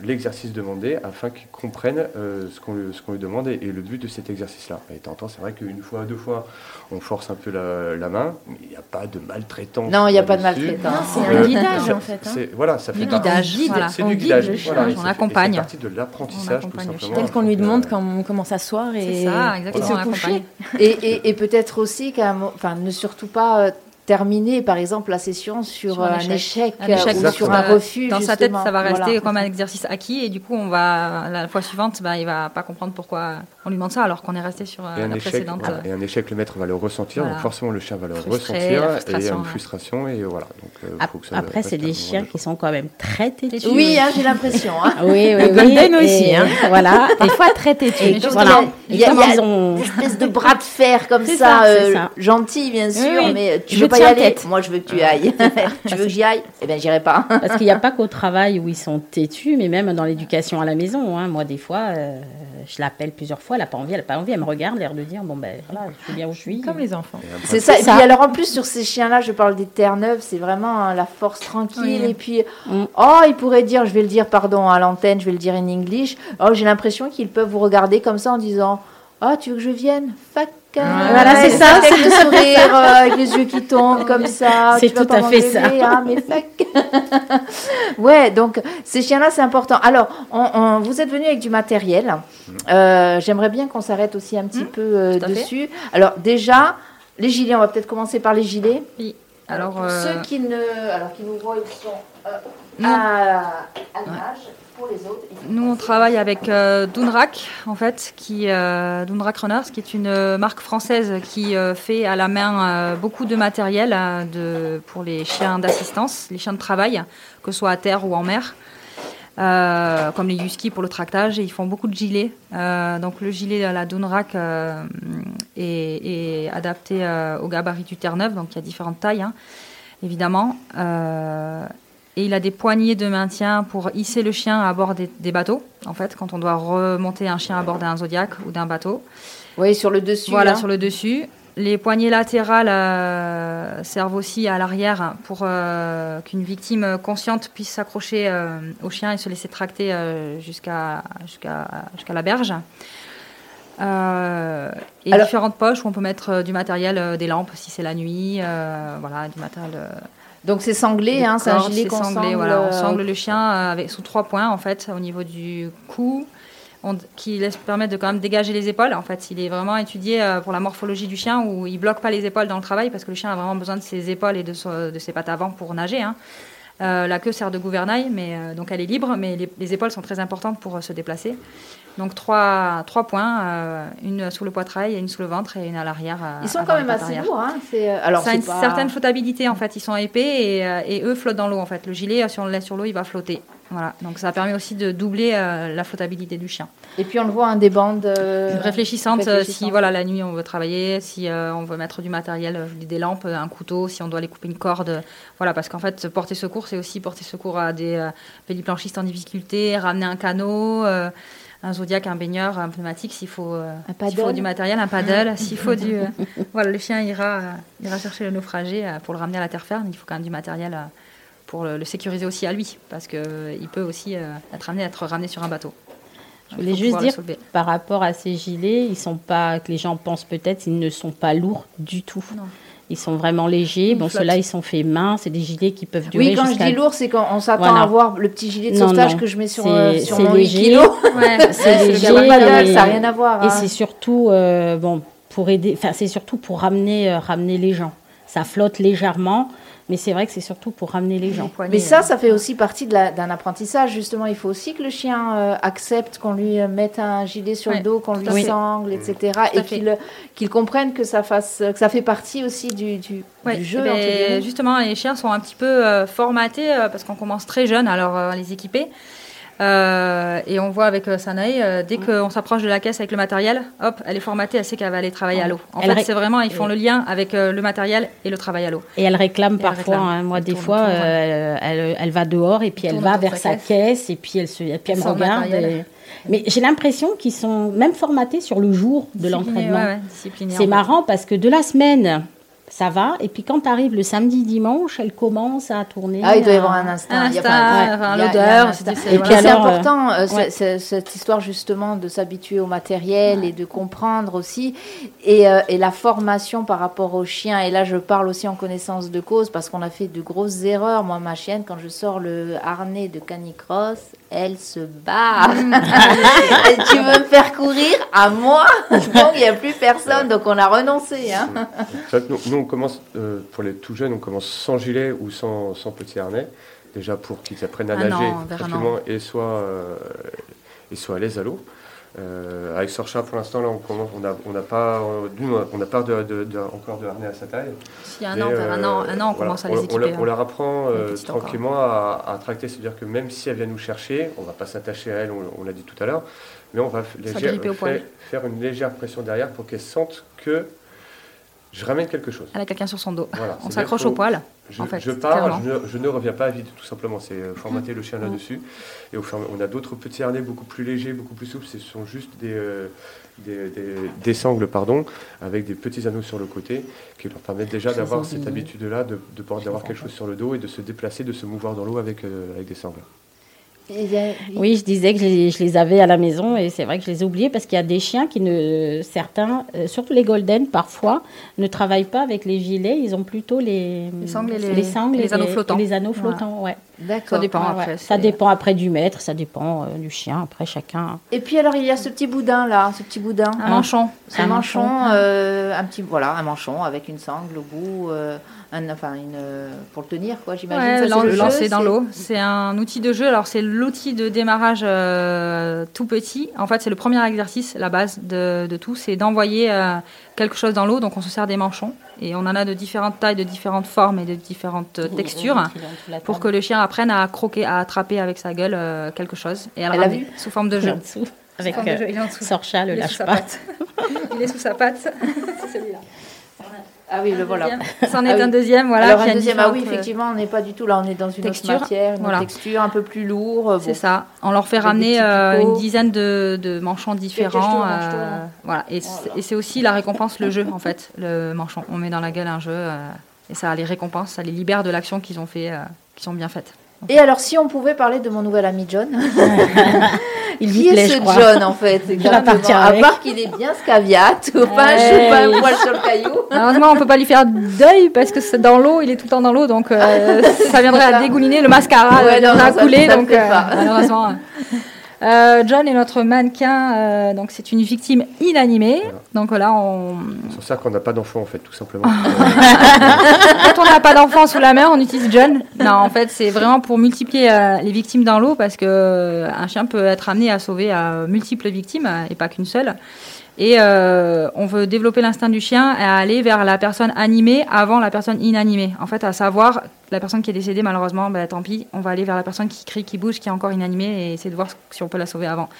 l'exercice demandé afin qu'il comprenne euh, ce qu'on lui, ce qu'on lui demande et, et le but de cet exercice-là. Et t'entends, c'est vrai qu'une fois, deux fois, on force un peu la, la main, mais il n'y a pas de maltraitance. Non, il n'y a pas de maltraitance. c'est Euh, un guidage, c'est- en fait, hein. c'est- Voilà, ça fait Du guidage, c'est- voilà. C'est On du guide guidage. le chien, voilà, on accompagne. C'est partie de l'apprentissage, tout simplement. Tel qu'on lui demande euh, comment, comment s'asseoir et, C'est ça, et se on coucher. Et, et- et peut-être aussi enfin, ne surtout pas euh, terminer, par exemple, la session sur, Sur un un échec. Un échec, euh, ou sur un refus. Dans sa tête, ça va rester Voilà. comme un exercice acquis et du coup, on va la fois suivante, bah, il va pas comprendre pourquoi on lui demande ça alors qu'on est resté sur euh, Et un, la échec, précédente. voilà, et un échec, le maître va le ressentir, Voilà. donc forcément le chien va le Frustré, ressentir, et frustration, une ouais. frustration, et voilà. Donc, euh, Ap- faut que ça Après, c'est des chiens de- qui sont quand même très têtus. Oui, hein, j'ai l'impression. hein. Oui, oui, oui. golden Et, aussi, hein. Voilà. [LAUGHS] Des fois très têtu. Et donc, voilà. il y a- il y a- il y a- Une espèce de bras de fer comme ça, euh, gentil bien sûr, oui. mais tu veux pas y tiens aller. tête. Moi, je veux que tu y ailles. [LAUGHS] [LAUGHS] tu veux que j'y aille? Eh bien, j'irai pas. Parce qu'il n'y a pas qu'au [LAUGHS] travail où ils sont têtus, mais même dans l'éducation à la maison. hein. Moi, des fois, euh, je l'appelle plusieurs fois, elle n'a pas envie, elle n'a pas envie, elle me regarde, l'air de dire bon ben voilà, je suis bien où je suis. Comme les enfants. C'est ça. Et puis alors en plus sur ces chiens-là, je parle des Terre-Neuve, c'est vraiment hein, la force tranquille. Oui. Et puis, Mm. oh, il pourrait dire, je vais le dire, pardon, à l'antenne, je vais le dire en English. Oh, j'ai l'impression qu'ils peuvent vous regarder comme ça en disant, oh, tu veux que je vienne? Fuck. Voilà, c'est ça, Avec le sourire, euh, avec les yeux qui tombent comme [LAUGHS] ça. C'est tout pas à fait ça. hein, mais fuck. [LAUGHS] ouais, donc ces chiens-là, c'est important. Alors, on- on- vous êtes venu avec du matériel. Euh, J'aimerais bien qu'on s'arrête aussi un petit peu euh, fait. dessus. Alors, déjà, les gilets, on va peut-être commencer par les gilets. Alors, pour euh, ceux qui, ne, alors, qui nous voient, ils sont euh, à, à l'image. Pour les autres, ils sont Nous, on travaille avec euh, Dunrak, en fait, qui euh, Dunrak Runners, qui est une euh, marque française qui euh, fait à la main beaucoup de matériel de, pour les chiens d'assistance, les chiens de travail, que ce soit à terre ou en mer, comme les Husky pour le tractage. Et ils font beaucoup de gilets. Donc, le gilet à la Dunrak est, est adapté au gabarit du Terre-Neuve, donc il y a différentes tailles, hein, évidemment. Et il a des poignées de maintien pour hisser le chien à bord des, des bateaux, en fait, quand on doit remonter un chien à bord d'un Zodiac ou d'un bateau. Oui, sur le dessus. voilà, là. sur le dessus. Les poignées latérales euh, servent aussi à l'arrière pour euh, qu'une victime consciente puisse s'accrocher euh, au chien et se laisser tracter jusqu'à jusqu'à jusqu'à la berge. Euh, et Alors- différentes poches où on peut mettre du matériel, euh, des lampes si c'est la nuit, euh, voilà, du matériel. Donc c'est sanglé, hein, c'est un gilet c'est qu'on sanglé, sangle. voilà, on euh, sangle le chien euh, avec, sous trois points en fait au niveau du cou, on- qui laisse permettre de quand même dégager les épaules. En fait, il est vraiment étudié euh, pour la morphologie du chien où il bloque pas les épaules dans le travail parce que le chien a vraiment besoin de ses épaules et de, so- de ses pattes avant pour nager. hein. Euh, la queue sert de gouvernail, mais euh, donc elle est libre, mais les, les épaules sont très importantes pour euh, se déplacer. Donc trois, trois points, euh, une sous le poitrail, une sous le ventre et une à l'arrière. Ils sont quand même assez lourds. Hein. C'est, euh, alors, Ça a une pas- certaine flottabilité en fait. Ils sont épais et, euh, et eux flottent dans l'eau en fait. Le gilet, si on le laisse sur l'eau, il va flotter. Voilà, donc ça permet aussi de doubler euh, la flottabilité du chien. Et puis on le voit, hein, des bandes euh, réfléchissante, euh, si réfléchissantes. voilà la nuit on veut travailler, si euh, on veut mettre du matériel, des lampes, un couteau, si on doit aller couper une corde, voilà parce qu'en fait porter secours c'est aussi porter secours à des euh, pédiplanchistes en difficulté, ramener un canot, euh, un zodiac, un baigneur, un pneumatique s'il faut, euh, s'il faut du matériel, un paddle, [LAUGHS] s'il faut du, euh, voilà le chien ira euh, ira chercher le naufragé pour le ramener à la terre ferme, il faut quand même du matériel. pour le, le sécuriser aussi à lui, parce qu'il peut aussi être amené à être ramené sur un bateau. Je voulais juste dire, par rapport à ces gilets, ils sont pas, que les gens pensent peut-être, ils ne sont pas lourds du tout. Non. Ils sont vraiment légers. Ils Bon, ceux-là, ils sont faits main. C'est des gilets qui peuvent durer Oui, quand je dis lourd, c'est quand on s'attend Voilà. à voir le petit gilet de sauvetage non. que je mets sur, euh, sur mon 8 léger. [LAUGHS] Ouais, C'est léger. et- ça n'a rien à voir. Et hein. c'est surtout, euh, bon, pour aider, enfin, c'est surtout pour ramener, euh, ramener les gens. Ça flotte légèrement, mais c'est vrai que c'est surtout pour ramener les gens. Mais ça, ça fait aussi partie d'un apprentissage. Justement, il faut aussi que le chien euh, accepte qu'on lui euh, mette un gilet sur le dos, qu'on lui à sangle, etc. Tout à Et qu'il qu'il comprenne que ça, fasse, que ça fait partie aussi du, du, Ouais, du jeu. eh ben, justement, les chiens sont un petit peu euh, formatés euh, parce qu'on commence très jeune alors euh, à les équiper. Euh, et on voit avec euh, Sanae, euh, dès qu'on s'approche de la caisse avec le matériel, hop, elle est formatée, elle sait qu'elle va aller travailler à l'eau. En Elle fait, ré- c'est vraiment, ils font le lien avec euh, le matériel et le travail à l'eau. Et elle réclame Et elle parfois, réclame. hein, moi des tourne, fois, tourne, elle, elle va dehors et puis elle va vers sa caisse et puis elle, se, et puis elle me regarde. et- Mais j'ai l'impression qu'ils sont même formatés sur le jour de l'entraînement. ouais, C'est marrant parce que de la semaine, ça va. Et puis quand arrive le samedi, dimanche, elle commence à tourner. Ah, il doit y avoir un instinct. Un Il y a instinct, l'odeur, Et puis c'est euh, important, euh, ouais. cette histoire justement de s'habituer au matériel et de comprendre aussi. Et, euh, et la formation par rapport aux chiens. Et là, je parle aussi en connaissance de cause parce qu'on a fait de grosses erreurs. Moi, ma chienne, quand je sors le harnais de canicross, elle se barre. [LAUGHS] Et tu veux me faire courir à moi? Donc, il n'y a plus personne. Donc, on a renoncé. Hein. En fait, nous, nous, on commence, euh, pour les tout jeunes, on commence sans gilet ou sans, sans petit harnais, déjà pour qu'ils apprennent à Un nager et soient, euh, et soient à l'aise à l'eau. Euh, avec Sorcha, pour l'instant, là, on n'a on pas, euh, on n'a pas de, de- de- encore de harnais à sa taille. A un an, un an, euh, un an, on voilà, commence à les équiper. hein. on leur apprend euh, Les petites encore. tranquillement à, à tracter, c'est-à-dire que même si elle vient nous chercher, on ne va pas s'attacher à elle, on, l'a dit tout à l'heure, mais on va légère- faire une légère pression derrière pour qu'elle sente que je ramène quelque chose. Elle a quelqu'un sur son dos. Voilà, On s'accroche au poil. Je, en fait, je pars, je ne, je ne reviens pas à vide, tout simplement. C'est euh, formater le Mm. chien là-dessus. Et au on a d'autres petits harnais beaucoup plus légers, beaucoup plus souples. Ce sont juste des, euh, des, des- des sangles, pardon, avec des petits anneaux sur le côté, qui leur permettent déjà d'avoir cette habitude-là, de, de d'avoir quelque chose sur le dos et de se déplacer, de se mouvoir dans l'eau avec, euh, avec des sangles. Oui, je disais que je les, je les avais à la maison et c'est vrai que je les ai oubliés parce qu'il y a des chiens qui ne, certains, euh, surtout les golden parfois, ne travaillent pas avec les gilets. Ils ont plutôt les, Les sangles et les- sangles et les anneaux flottants. les anneaux Voilà. flottants, ouais. D'accord. Ça dépend Ouais, après. ouais. Ça dépend après du maître, ça dépend euh, du chien. Après chacun. Et puis alors, il y a ce petit boudin là, ce petit boudin. Un manchon. C'est un Un manchon, manchon. euh, un petit voilà, un manchon avec une sangle au bout, euh, un, enfin une euh, pour le tenir quoi, j'imagine. Ouais, le lancer dans l'eau. C'est un outil de jeu. Alors, c'est l'outil de démarrage euh, tout petit. En fait, c'est le premier exercice, la base de, de tout. C'est d'envoyer euh, quelque chose dans l'eau. Donc, on se sert des manchons. Et on en a de différentes tailles, de différentes formes et de différentes textures pour que le chien apprenne à croquer, à attraper avec sa gueule euh, quelque chose. Et Elle a ramener vu sous forme de en jeu. dessous, avec euh. Sorcha, le Il est sous lâche sa pas. patte. Il est sous sa patte. [LAUGHS] C'est celui-là. Ah oui, le voilà. [LAUGHS] C'en est Ah oui. un deuxième. Voilà, Alors un deuxième, ah oui, effectivement, on n'est pas du tout là, on est dans une texture, autre matière, une voilà. texture un peu plus lourd. euh, C'est bon. ça. On leur fait ramener euh, une dizaine de, de manchons différents. euh, voilà. Et c'est- aussi la récompense, le jeu, en fait, le manchon. On met dans la gueule un jeu euh, et ça les récompense, ça les libère de l'action qu'ils ont fait, qui sont bien faites. Et alors, si on pouvait parler de mon nouvel ami John, [LAUGHS] Il qui lui est plaît, ce. John en fait exactement partir À part qu'il est bien scaviate, ou pas chou, pas un poil sur le caillou. [LAUGHS] Malheureusement, on peut pas lui faire d'œil parce que c'est dans l'eau, il est tout le temps dans l'eau, donc euh, [LAUGHS] ça viendrait à dégouliner le mascara, Ouais, il non, ça- couler, ça donc euh, malheureusement. Euh, John est notre mannequin, euh, donc c'est une victime inanimée. Voilà. Donc là, on, C'est pour ça qu'on n'a pas d'enfant, en fait, tout simplement. [LAUGHS] Quand on n'a pas d'enfant sous la mer, on utilise John. Non, en fait, c'est vraiment pour multiplier euh, les victimes dans l'eau parce que un chien peut être amené à sauver euh, multiples victimes et pas qu'une seule. Et euh, on veut développer l'instinct du chien à aller vers la personne animée avant la personne inanimée. En fait, à savoir, la personne qui est décédée, malheureusement, bah, tant pis, on va aller vers la personne qui crie, qui bouge, qui est encore inanimée et essayer de voir si on peut la sauver avant.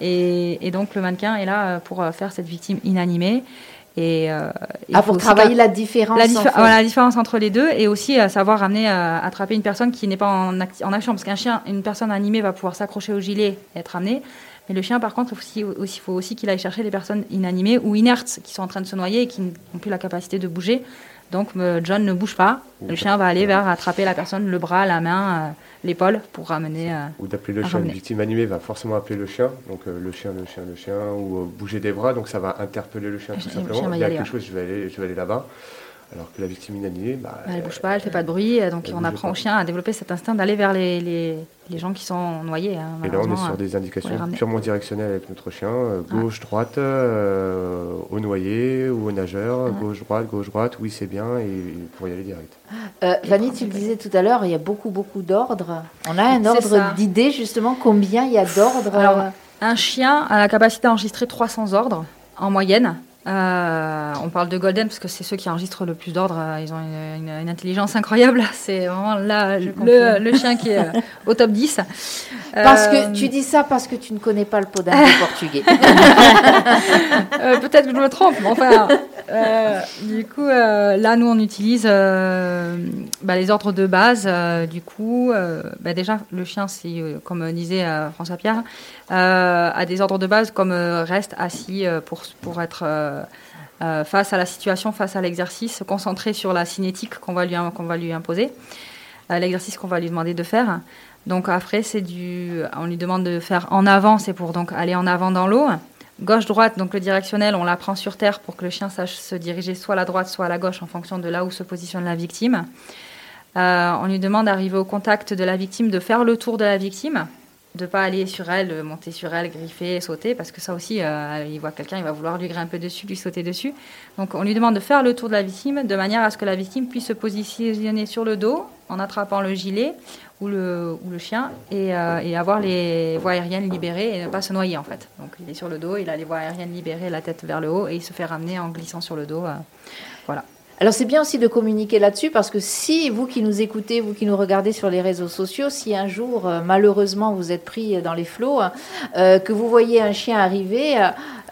Et, et donc, le mannequin est là euh, pour euh, faire cette victime inanimée. Et, euh, Ah, pour travailler la différence. la, en diffé- fait. voilà, la différence entre les deux et aussi à savoir amener à attraper une personne qui n'est pas en action parce qu'un chien, une personne animée va pouvoir s'accrocher au gilet et être amenée. Mais le chien, par contre, il faut aussi, aussi- faut aussi qu'il aille chercher les personnes inanimées ou inertes qui sont en train de se noyer et qui n'ont plus la capacité de bouger. Donc, euh, John ne bouge pas. Le chien va aller vers attraper la personne, le bras, la main, euh, l'épaule pour ramener. euh, Ou d'appeler le chien. Une ramener. victime animée va forcément appeler le chien. Donc euh, le chien, le chien, le chien, ou euh, bouger des bras. Donc ça va interpeller le chien tout simplement. chien Il y a quelque ouais. chose, je vais aller, je vais aller là-bas. Alors que la victime inanimée, bah, elle bouge pas, elle fait pas de bruit. Donc, on apprend pas. au chien à développer cet instinct d'aller vers les, les, les gens qui sont noyés. hein, Et là, on est sur euh. des indications purement directionnelles avec notre chien, euh, gauche, droite, euh, au noyer ou au nageur, gauche, droite, gauche, droite, oui, c'est bien, et pour y aller direct. Euh, Vanny, tu le disais tout à l'heure, il y a beaucoup, beaucoup d'ordres. On a un ordre d'idées, justement, combien il y a d'ordres Alors, Un chien a la capacité d'enregistrer 300 ordres en moyenne. Euh, on parle de Golden parce que c'est ceux qui enregistrent le plus d'ordres. Euh, Ils ont une, une- une intelligence incroyable. [LAUGHS] C'est vraiment là le, chien qui est euh, au top 10. Parce Euh, que tu dis ça parce que tu ne connais pas le podingue [LAUGHS] portugais. Euh, Peut-être que je me trompe, mais enfin. euh, du coup, euh, là, nous, on utilise euh, bah, les ordres de base. euh, du coup, euh, bah, déjà, le chien, c'est, euh, comme disait euh, François Pierre, euh, a des ordres de base comme euh, reste assis euh, pour, pour être. Euh, euh, face à la situation, face à l'exercice, se concentrer sur la cinétique qu'on va lui, imposer, euh, l'exercice qu'on va lui demander de faire. Donc après, c'est du, on lui demande de faire en avant, c'est pour donc aller en avant dans l'eau. Gauche-droite, donc le directionnel, on la prend sur terre pour que le chien sache se diriger soit à la droite, soit à la gauche en fonction de là où se positionne la victime. On lui demande d'arriver au contact de la victime, de faire le tour de la victime, de pas aller sur elle, monter sur elle, griffer, sauter, parce que ça aussi, euh, il voit quelqu'un, il va vouloir lui grimper dessus, lui sauter dessus. Donc on lui demande de faire le tour de la victime de manière à ce que la victime puisse se positionner sur le dos en attrapant le gilet ou le, ou le chien et, euh, et avoir les voies aériennes libérées et ne pas se noyer en fait. Donc il est sur le dos, il a les voies aériennes libérées, la tête vers le haut et il se fait ramener en glissant sur le dos. euh, voilà. Alors c'est bien aussi de communiquer là-dessus parce que si vous qui nous écoutez, vous qui nous regardez sur les réseaux sociaux, si un jour euh, malheureusement vous êtes pris dans les flots, euh, que vous voyez un chien arriver,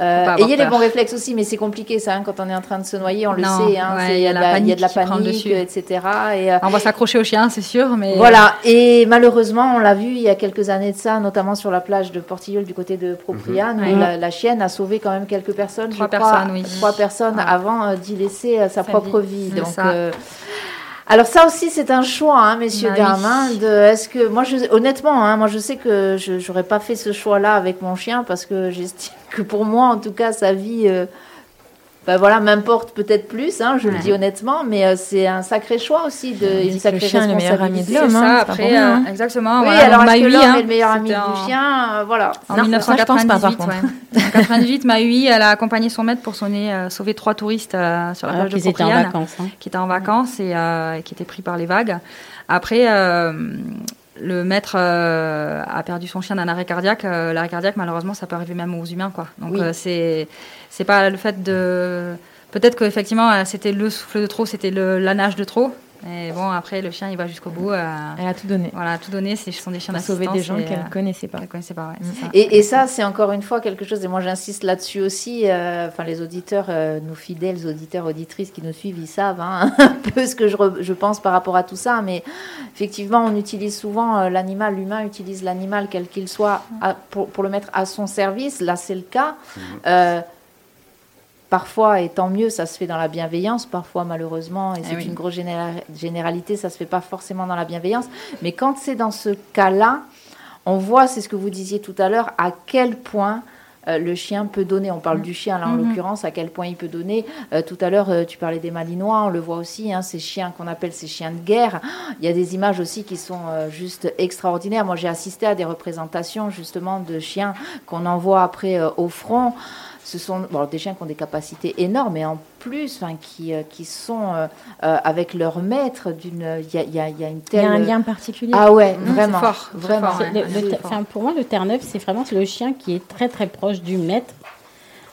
euh, ayez les bons réflexes aussi, mais c'est compliqué ça hein, quand on est en train de se noyer, on le Non, sait, hein, ouais, il y, a de la- y a de panique, dessus. etc. Et, euh, On va s'accrocher au chien, c'est sûr, mais Voilà, et malheureusement, on l'a vu il y a quelques années de ça, notamment sur la plage de Portilleul du côté de Propriane, Mhm. où la, la chienne a sauvé quand même quelques personnes, Trois je crois, personnes, oui. trois personnes Ouais. avant euh, d'y laisser sa, Sa propre vie. C'est Donc, ça. euh, alors ça aussi, c'est un choix, hein, messieurs, Bah oui. de, est-ce que moi, je, honnêtement, hein, moi, je sais que je j'aurais pas fait ce choix-là avec mon chien parce que j'estime que pour moi, en tout cas, sa vie. euh, ben voilà, m'importe peut-être plus, hein, je le dis honnêtement, mais euh, c'est un sacré choix aussi, de, dit une sacrée le chien est le meilleur ami de l'homme, c'est hein, Après, euh, hein. exactement. Oui, voilà, alors est-ce que Maui, l'homme hein, est le meilleur ami c'était du en- chien euh, Voilà. En Non, ça, je pense pas, par 1998, contre. ouais. En 98, Maui, elle a accompagné son maître pour sonner, euh, sauver trois touristes euh, sur la Alors plage de en Propriane, vacances. hein. qui étaient en vacances et euh, qui étaient pris par les vagues. Après, euh, le maître euh, a perdu son chien d'un arrêt cardiaque. Euh, L'arrêt cardiaque, malheureusement, ça peut arriver même aux humains, quoi. Donc Oui. euh, c'est c'est pas le fait de peut-être qu'effectivement c'était le souffle de trop, c'était le la nage de trop. Et bon, après le chien, il va jusqu'au bout. euh, Elle a tout donné. voilà, tout donné. Ce sont des chiens Elle a sauvé des gens d'assistance qu'elle euh, connaissait pas. qu'elle connaissait pas. ouais, Mm. ça. Et, et ça, c'est encore une fois quelque chose, et moi j'insiste là-dessus aussi, euh, enfin les auditeurs, euh, nos fidèles auditeurs, auditrices qui nous suivent, ils savent hein, [LAUGHS] un peu ce que je, re- je pense par rapport à tout ça, mais effectivement, on utilise souvent euh, l'animal, l'humain utilise l'animal, quel qu'il soit, à- pour, pour le mettre à son service, là c'est le cas. Euh, Parfois, et tant mieux, ça se fait dans la bienveillance. Parfois, malheureusement, et c'est oui. une grosse généra- généralité, ça se fait pas forcément dans la bienveillance. Mais quand c'est dans ce cas-là, on voit, c'est ce que vous disiez tout à l'heure, à quel point euh, le chien peut donner. On parle du chien là en Mhm. l'occurrence, à quel point il peut donner. Euh, tout à l'heure, euh, tu parlais des Malinois, on le voit aussi, hein, ces chiens qu'on appelle ces chiens de guerre. Il y a des images aussi qui sont juste extraordinaires. Moi, j'ai assisté à des représentations justement de chiens qu'on envoie après au front. Ce sont bon, des chiens qui ont des capacités énormes et en plus, qui, euh, qui sont euh, euh, avec leur maître d'une. Il y a, il y y a une Il y telle. a un lien particulier. Ah ouais, Mhm, vraiment. c'est fort, vraiment. Le- le pour moi, le Terre-Neuve, c'est vraiment le chien qui est très très proche du maître.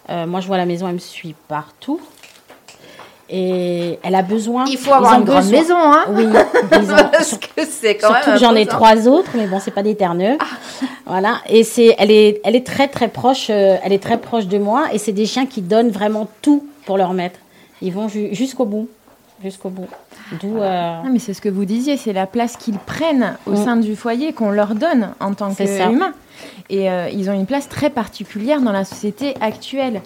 Euh, moi, je vois la maison, elle me suit partout. Et elle a besoin. Il faut avoir ils ont une grande besoin- maison, hein Oui, [LAUGHS] ils ont- Parce que c'est quand Surtout même. que j'en ai trois autres, mais bon, c'est pas des Terre-Neuve. Voilà. Et c'est, elle est, elle est très très proche, euh, elle est très proche de moi. Et c'est des chiens qui donnent vraiment tout pour leur maître. Ils vont ju- jusqu'au bout, jusqu'au bout. D'où. euh, Non, mais c'est ce que vous disiez, c'est la place qu'ils prennent au Mm. sein du foyer qu'on leur donne en tant C'est ça. qu'humains. Et euh, ils ont une place très particulière dans la société actuelle.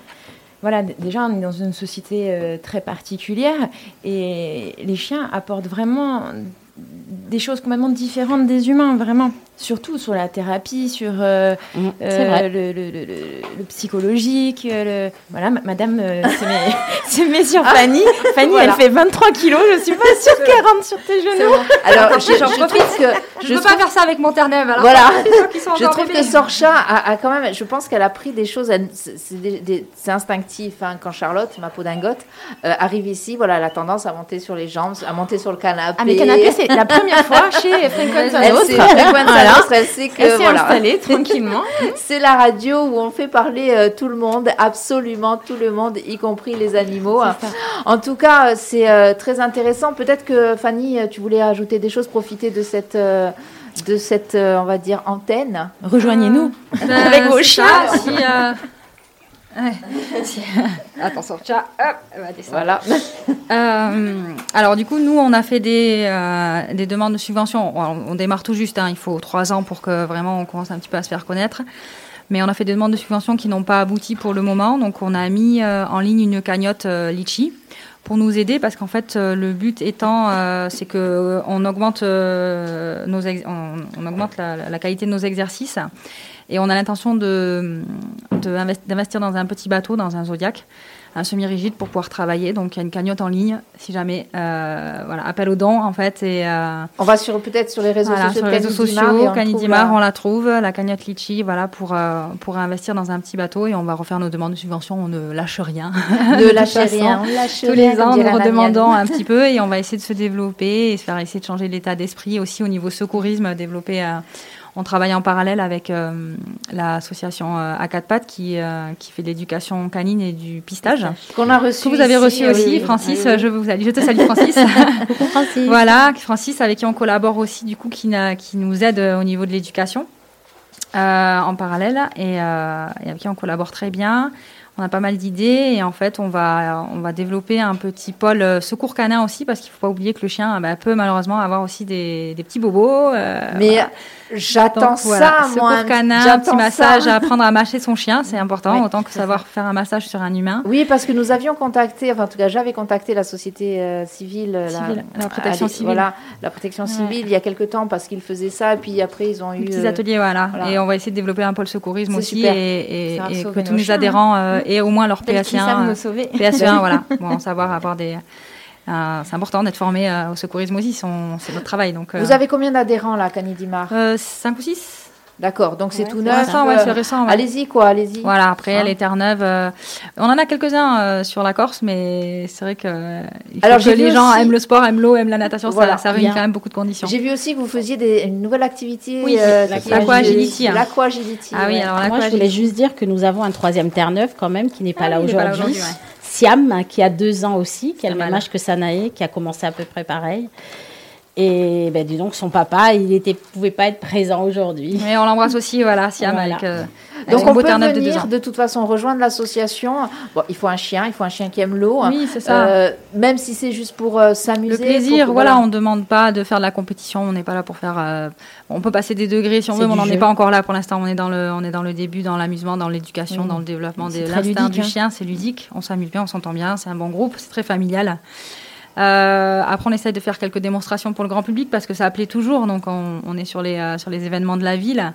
Voilà, déjà, on est dans une société euh, très particulière et les chiens apportent vraiment des choses complètement différentes des humains, vraiment. Surtout sur la thérapie, sur euh, mm, c'est euh, le, le- le- le- le psychologique. euh. Voilà, ma- madame euh, [LAUGHS] se met sur Fanny. Fanny, Voilà. elle fait 23 kilos. Je suis pas sûre qu'elle rentre sur tes genoux. [LAUGHS] Alors, je, j'en je profite. trouve que. Je je ne peux trouve- pas faire ça avec mon Terre-Neuve. Voilà. Je trouve que. Sorcha a, a quand même, je pense qu'elle a pris des choses, c'est c'est c'est instinctif. hein. Quand Charlotte, ma peau dingote, arrive ici, voilà, elle a tendance à monter sur les jambes, à monter sur le canapé. Ah, mais canapé, c'est la première fois chez [LAUGHS] Frequenza Voilà. Nostra, elle sait que Elle s'est voilà, installée [LAUGHS] tranquillement. c'est la radio où on fait parler euh, tout le monde, absolument tout le monde, y compris les animaux. En tout cas, euh, c'est euh, très intéressant. Peut-être que Fanny, tu voulais ajouter des choses, profiter de cette, euh, de cette, euh, on va dire, antenne. Rejoignez-nous. Euh, Avec vos ça, si, [LAUGHS] Attends, Sorcha, hop, elle va descendre. Voilà. [LAUGHS] Euh, alors du coup, nous, on a fait des, euh, des demandes de subventions. On, on démarre tout juste, hein, il faut trois ans pour que vraiment on commence un petit peu à se faire connaître. Mais on a fait des demandes de subventions qui n'ont pas abouti pour le moment. Donc on a mis euh, en ligne une cagnotte Litchi pour nous aider parce qu'en fait euh, le but étant euh, c'est que euh, on augmente euh, nos on, augmente la, la qualité de nos exercices. Et on a l'intention de de invest- d'investir dans un petit bateau dans un Zodiac un semi-rigide pour pouvoir travailler. Donc il y a une cagnotte en ligne, si jamais, euh, voilà, appel aux dons en fait. Et euh, On va sur peut-être sur les réseaux voilà, sociaux sur les réseaux sociaux, on Canidimar, trouve on la- trouve, la cagnotte Litchi, voilà, pour, euh, pour investir dans un petit bateau et on va refaire nos demandes de subvention. On ne lâche rien. Ne [LAUGHS] façon, rien, on lâche Tous rien, les ans, nous nous. un petit [LAUGHS] peu et on va essayer de se développer et se faire essayer de changer l'état d'esprit aussi au niveau secourisme, développer. On travaille en parallèle avec euh, l'association euh, à quatre pattes qui, euh, qui fait de l'éducation canine et du pistage. Qu'on a reçu. Que vous avez reçu aussi, oui, Francis. oui, oui. Je vous salue. Je te salue, [LAUGHS] Francis. Voilà, Francis, avec qui on collabore aussi, du coup, qui, qui nous aide euh, au niveau de l'éducation en parallèle et, et avec qui on collabore très bien. On a pas mal d'idées et en fait, on va, on va développer un petit pôle secours canin aussi parce qu'il faut pas oublier que le chien bah, peut malheureusement avoir aussi des, des petits bobos. Mais voilà. J'attends voilà, ça, moi. canin, un J'attends petit massage, ça. apprendre à mâcher son chien, c'est important, Oui, autant que savoir faire un massage sur un humain. Oui, parce que nous avions contacté, enfin en tout cas j'avais contacté la société euh, civile, Civile, la protection allez, civile. Voilà, la protection civile il y a quelque temps parce qu'ils faisaient ça, et puis après ils ont eu. Des petits euh, ateliers, voilà. voilà. Et on va essayer de développer un pôle secourisme aussi super. et, et- et que tous nos nos chiens, adhérents euh, aient au moins leur Celles qui savent PSE1. nous sauver. PSE1, voilà. [LAUGHS] Bon, savoir avoir des. Euh, c'est important d'être formé euh, au secourisme aussi, c'est notre travail. Donc, Vous avez combien d'adhérents là, Canidimar 5 ou 6 D'accord, donc c'est Ouais, tout c'est neuf. récent, ouais, euh, c'est récent. ouais. Allez-y quoi, allez-y. Voilà, après, Hein. les Terre-Neuve, euh, on en a quelques-uns euh, sur la Corse, mais c'est vrai que, euh, il faut Alors, que j'ai les gens aussi- aiment le sport, aiment l'eau, aiment la natation, ça- Voilà, ça, réunit bien. quand même beaucoup de conditions. J'ai vu aussi que vous faisiez des- une nouvelle activité. Oui, euh, l'aquagility, est- hein. L'aquagility. Ah oui, ouais. alors Moi, je voulais l'aquagility. juste dire que nous avons un troisième Terre-Neuve quand même, qui n'est pas Ah là est aujourd'hui. aujourd'hui, ouais. Siam, hein, qui a deux ans aussi, qui a le même âge que Sanae, qui a commencé à peu près pareil. Et ben, dis donc, son papa, il ne pouvait pas être présent aujourd'hui. Mais on l'embrasse aussi, voilà, Siam, Voilà. avec, euh, Donc on peut de deux venir ans. de toute façon rejoindre l'association. Bon, il faut un chien, il faut un chien qui aime l'eau. Oui, c'est ça. Euh, même si c'est juste pour euh, s'amuser. Le plaisir, pour- voilà, on ne demande pas de faire de la compétition, on n'est pas là pour faire. euh, on peut passer des degrés si on veut, mais on n'en est pas encore là pour l'instant. On est dans le, on est dans le début, dans l'amusement, dans l'éducation, dans le développement de l'instinct du hein. chien. C'est ludique, on s'amuse bien, on s'entend bien, c'est un bon groupe, c'est très familial. Euh, après, on essaie de faire quelques démonstrations pour le grand public parce que ça plaît toujours. Donc, on, on est sur les, euh, sur les événements de la ville.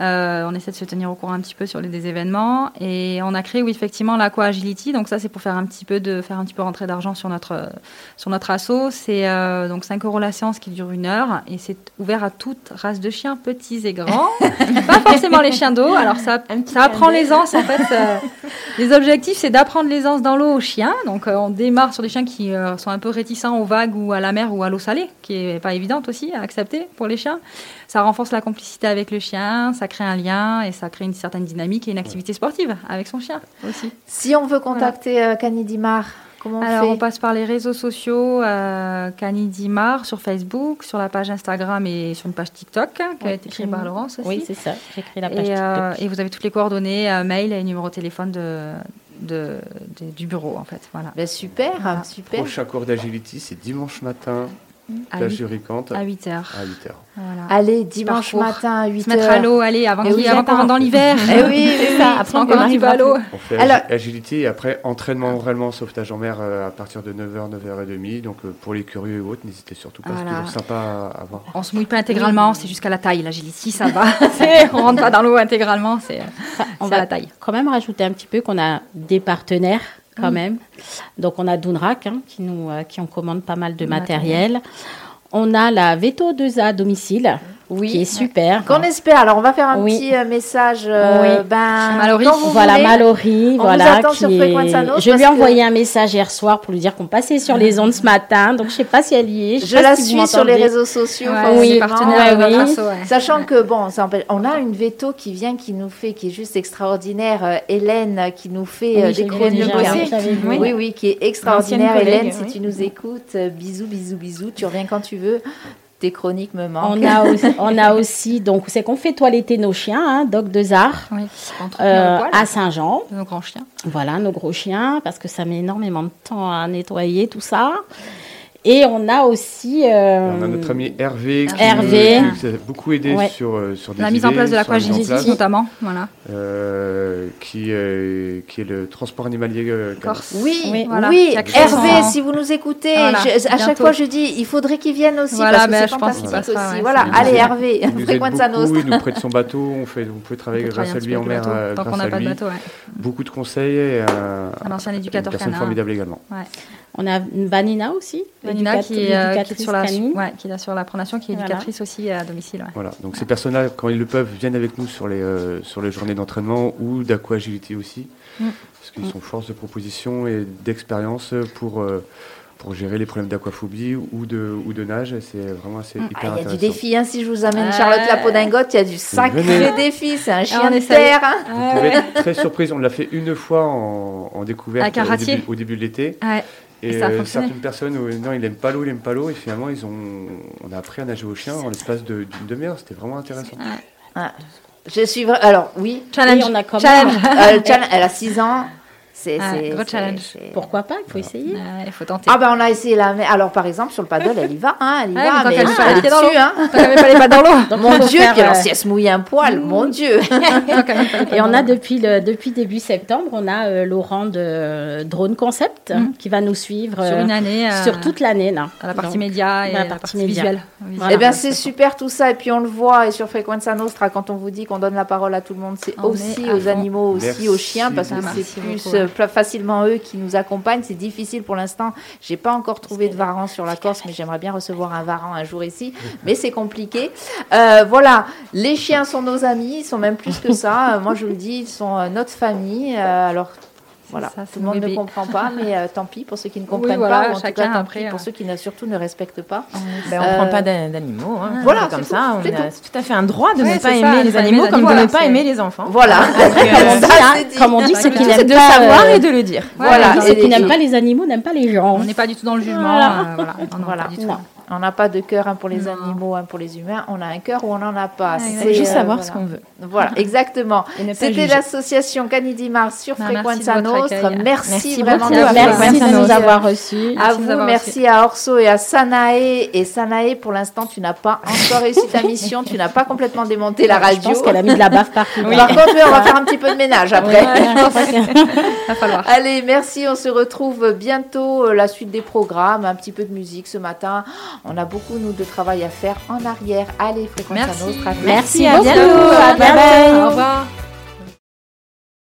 Euh, on essaie de se tenir au courant un petit peu sur les des événements. Et on a créé oui effectivement l'Aqua Agility. Donc ça c'est pour faire un petit peu de faire un petit peu rentrer d'argent sur notre sur notre asso. C'est euh, donc 5 euros la séance qui dure une heure. Et c'est ouvert à toute race de chiens petits et grands. [LAUGHS] Pas forcément les chiens d'eau. Alors ça ça apprend l'aisance en fait euh, [LAUGHS] les objectifs c'est d'apprendre l'aisance dans l'eau aux chiens. Donc on démarre sur des chiens qui sont un peu réticents aux vagues ou à la mer ou à l'eau salée qui est pas évidente aussi à accepter pour les chiens ça renforce la complicité avec le chien, ça crée un lien et ça crée une certaine dynamique et une activité sportive avec son chien aussi. Si on veut contacter euh, Canidimar, comment on Alors, fait on passe par les réseaux sociaux, euh, Canidimar sur Facebook, sur la page Instagram et sur une page TikTok hein, qui a été créée par Laurence aussi. Oui, c'est ça. J'ai créé la page et, euh, TikTok. et vous avez toutes les coordonnées, euh, mail et numéro de téléphone de, de- de- du bureau en fait. Voilà. Ben, Super, Voilà. super. Prochain cours d'agility, c'est dimanche matin, plage 8, du Ricante, à 8 heures. à 8h. Voilà. Allez, dimanche Parcours. matin à 8 Se mettre à l'eau, allez, avant oui, avant qu'on attends. rentre dans l'hiver. Eh oui, oui, [LAUGHS] C'est ça, oui. après, On on encore un petit peu à l'eau. On fait Alors- agi- agility et après entraînement réellement sauvetage en mer euh, à partir de 9h, 9h30. Donc euh, pour les curieux et autres, n'hésitez surtout pas, Voilà. c'est toujours sympa à, à voir. On se mouille pas intégralement, c'est jusqu'à la taille. Si ça va. [LAUGHS] [LAUGHS] On rentre pas dans l'eau intégralement, c'est On c'est à va la taille. quand même rajouter un petit peu qu'on a des partenaires quand Mm. même. Donc on a Dunrak hein, qui nous euh, qui en commande pas mal de matériel. On a la Veto 2A à domicile Oui. qui est super. Qu'on espère. Alors, on va faire un Oui. petit euh, message. euh, Oui. Ben, Mallory. quand vous Voilà voulez. Mallory, On voilà. vous attend qui sur est- Je lui ai que- envoyé un message hier soir pour lui dire qu'on passait sur les ondes ce matin. Donc je sais pas si elle y est. Je la si suis sur les réseaux sociaux. Ouais, oui, c'est partenaire de ouais, notre oui. asso, ouais. Sachant que, bon, on a une veto qui vient, qui nous fait, qui est juste extraordinaire. euh, Hélène, qui nous fait Oui, euh, des chroniques oui. Oui, oui, qui est extraordinaire. Hélène, si tu nous écoutes, bisous, bisous, bisous. Tu reviens quand tu veux. Tes chroniques me manquent. On a, aussi, on a aussi, donc c'est qu'on fait toiletter nos chiens, hein, Doc de Zar, Oui, contre euh, à Saint-Jean. nos grands chiens. Voilà, nos gros chiens, parce que ça met énormément de temps à nettoyer tout ça. Et on a aussi. Euh, on a notre ami Hervé qui, Hervé. nous- qui nous a beaucoup aidé Ouais. sur, euh, sur des La mise en place de l'aquagénétique notamment. Voilà. euh, qui, euh, qui est le transport animalier euh, Corse. Oui, Oui, voilà. Hervé, si vous nous écoutez, Voilà, je- à chaque fois je dis, il faudrait qu'il vienne aussi Voilà, parce que ben, je pense qu'il passera, aussi. ouais, voilà, allez. Hervé, Il nous aide Frequenza beaucoup, Nostra. il nous prête son bateau, on, fait, on peut travailler On grâce à lui en mer, Tant qu'on grâce n'a à pas de lui. bateau. Beaucoup de conseils et un, ancien une éducateur personne canin. formidable également. On a une Vanina aussi. Vanina qui est, euh, qui est sur la, ouais, qui est là sur la pronation, qui est Voilà. éducatrice aussi à domicile. ouais. Voilà, donc ces personnes-là, quand ils le peuvent, viennent avec nous sur les, euh, sur les journées d'entraînement ou d'aqua-agility aussi, Mm. parce qu'ils sont force de proposition et d'expérience pour, euh, pour gérer les problèmes d'aquaphobie ou de, ou de nage. C'est vraiment assez Mm. Ah, hyper Il y a du intéressant. défi, hein, si je vous amène. Charlotte la Podingote, il y a du sacré défi, c'est un chien on de terre. hein. Vous pouvez être [LAUGHS] très surprise, on l'a fait une fois en, en découverte début, au début de l'été. Et, Et euh, certaines personnes, euh, non, ils n'aiment pas l'eau, ils n'aiment pas l'eau, et finalement, ils ont, on a appris à nager au chien en l'espace de- d'une demi-heure. C'était vraiment intéressant. Je suis Alors, oui, Challenge. Et on a quand Challenge. même. euh, le [LAUGHS] challenge, elle a 6 ans. C'est, Ah, c'est- gros challenge. Pourquoi pas? Il faut essayer. Ouais, Il faut tenter. Ah ben on a essayé là. mais- Alors par exemple sur le paddle, elle y va, hein, elle y va, mais qu'elle elle met pas est les hein. Qu'elle pas dans l'eau. [LAUGHS] Donc, Mon Dieu, faire, puis alors euh, si elle se mouille un poil, mon Dieu. Qu'elle Et on a depuis, le, depuis début septembre, on a euh, Laurent de Drone Concept Mhm. qui va nous suivre sur euh, une année. euh, sur toute l'année. là. à la partie Donc, média et la partie, visuelle. Eh bien c'est super tout ça et puis on le voit et sur Frequenza Nostra quand on vous dit qu'on donne la parole à tout le monde, c'est aussi aux animaux, aussi aux chiens parce que Ah, c'est plus euh, plus facilement eux qui nous accompagnent. C'est difficile pour l'instant. J'ai pas encore trouvé de varan sur la Corse, mais j'aimerais bien recevoir un varan un jour ici. Mais c'est compliqué. Euh, voilà, les chiens sont nos amis, ils sont même plus que ça. Moi je vous le dis, ils sont euh, notre famille. Euh, alors voilà, ça, tout le monde ne comprend pas, [LAUGHS] mais euh, tant pis pour ceux qui ne comprennent voilà, pas, ou en tout chacun cas tant après, pis pour euh. ceux qui ne, surtout ne respectent pas. Ben, on Euh, prend pas d'a- d'animaux. Hein. voilà, C'est comme ça. tout, on c'est a- tout. Tout à fait un droit de Ouais, ne pas aimer les pas animaux comme de ne pas aimer les enfants. Voilà. Comme on dit, Ça, c'est dit. comme on dit, ceux qui n'aiment de pas, savoir euh, et de le dire. Voilà, ceux qui n'aiment pas les animaux n'aiment pas les gens. On n'est pas du tout dans le jugement. Voilà. Non, non. Non. On n'a pas de cœur un pour les Non. animaux, un pour les humains. On a un cœur ou on n'en a pas. Ouais, C'est, juste euh, savoir voilà. ce qu'on veut. Voilà, [LAUGHS] exactement. C'était l'association Canidimar sur Bah, merci Frequenza Nostra. Merci, Merci vraiment Merci de nous avoir reçus. À vous, merci à Orso et à Sanae. Et Sanae, pour l'instant, tu n'as pas encore réussi ta mission. Tu n'as pas complètement démonté la Je radio. pense qu'elle a mis de la baffe partout. Par contre, on va faire un petit peu de ménage après. [LAUGHS] Va falloir. Allez, merci. On se retrouve bientôt. La suite des programmes, un petit peu de musique ce matin. On a beaucoup, nous, de travail à faire en arrière. Allez, Frequenza Merci. Nostra. Merci à beaucoup. bientôt. À Bye. Au revoir.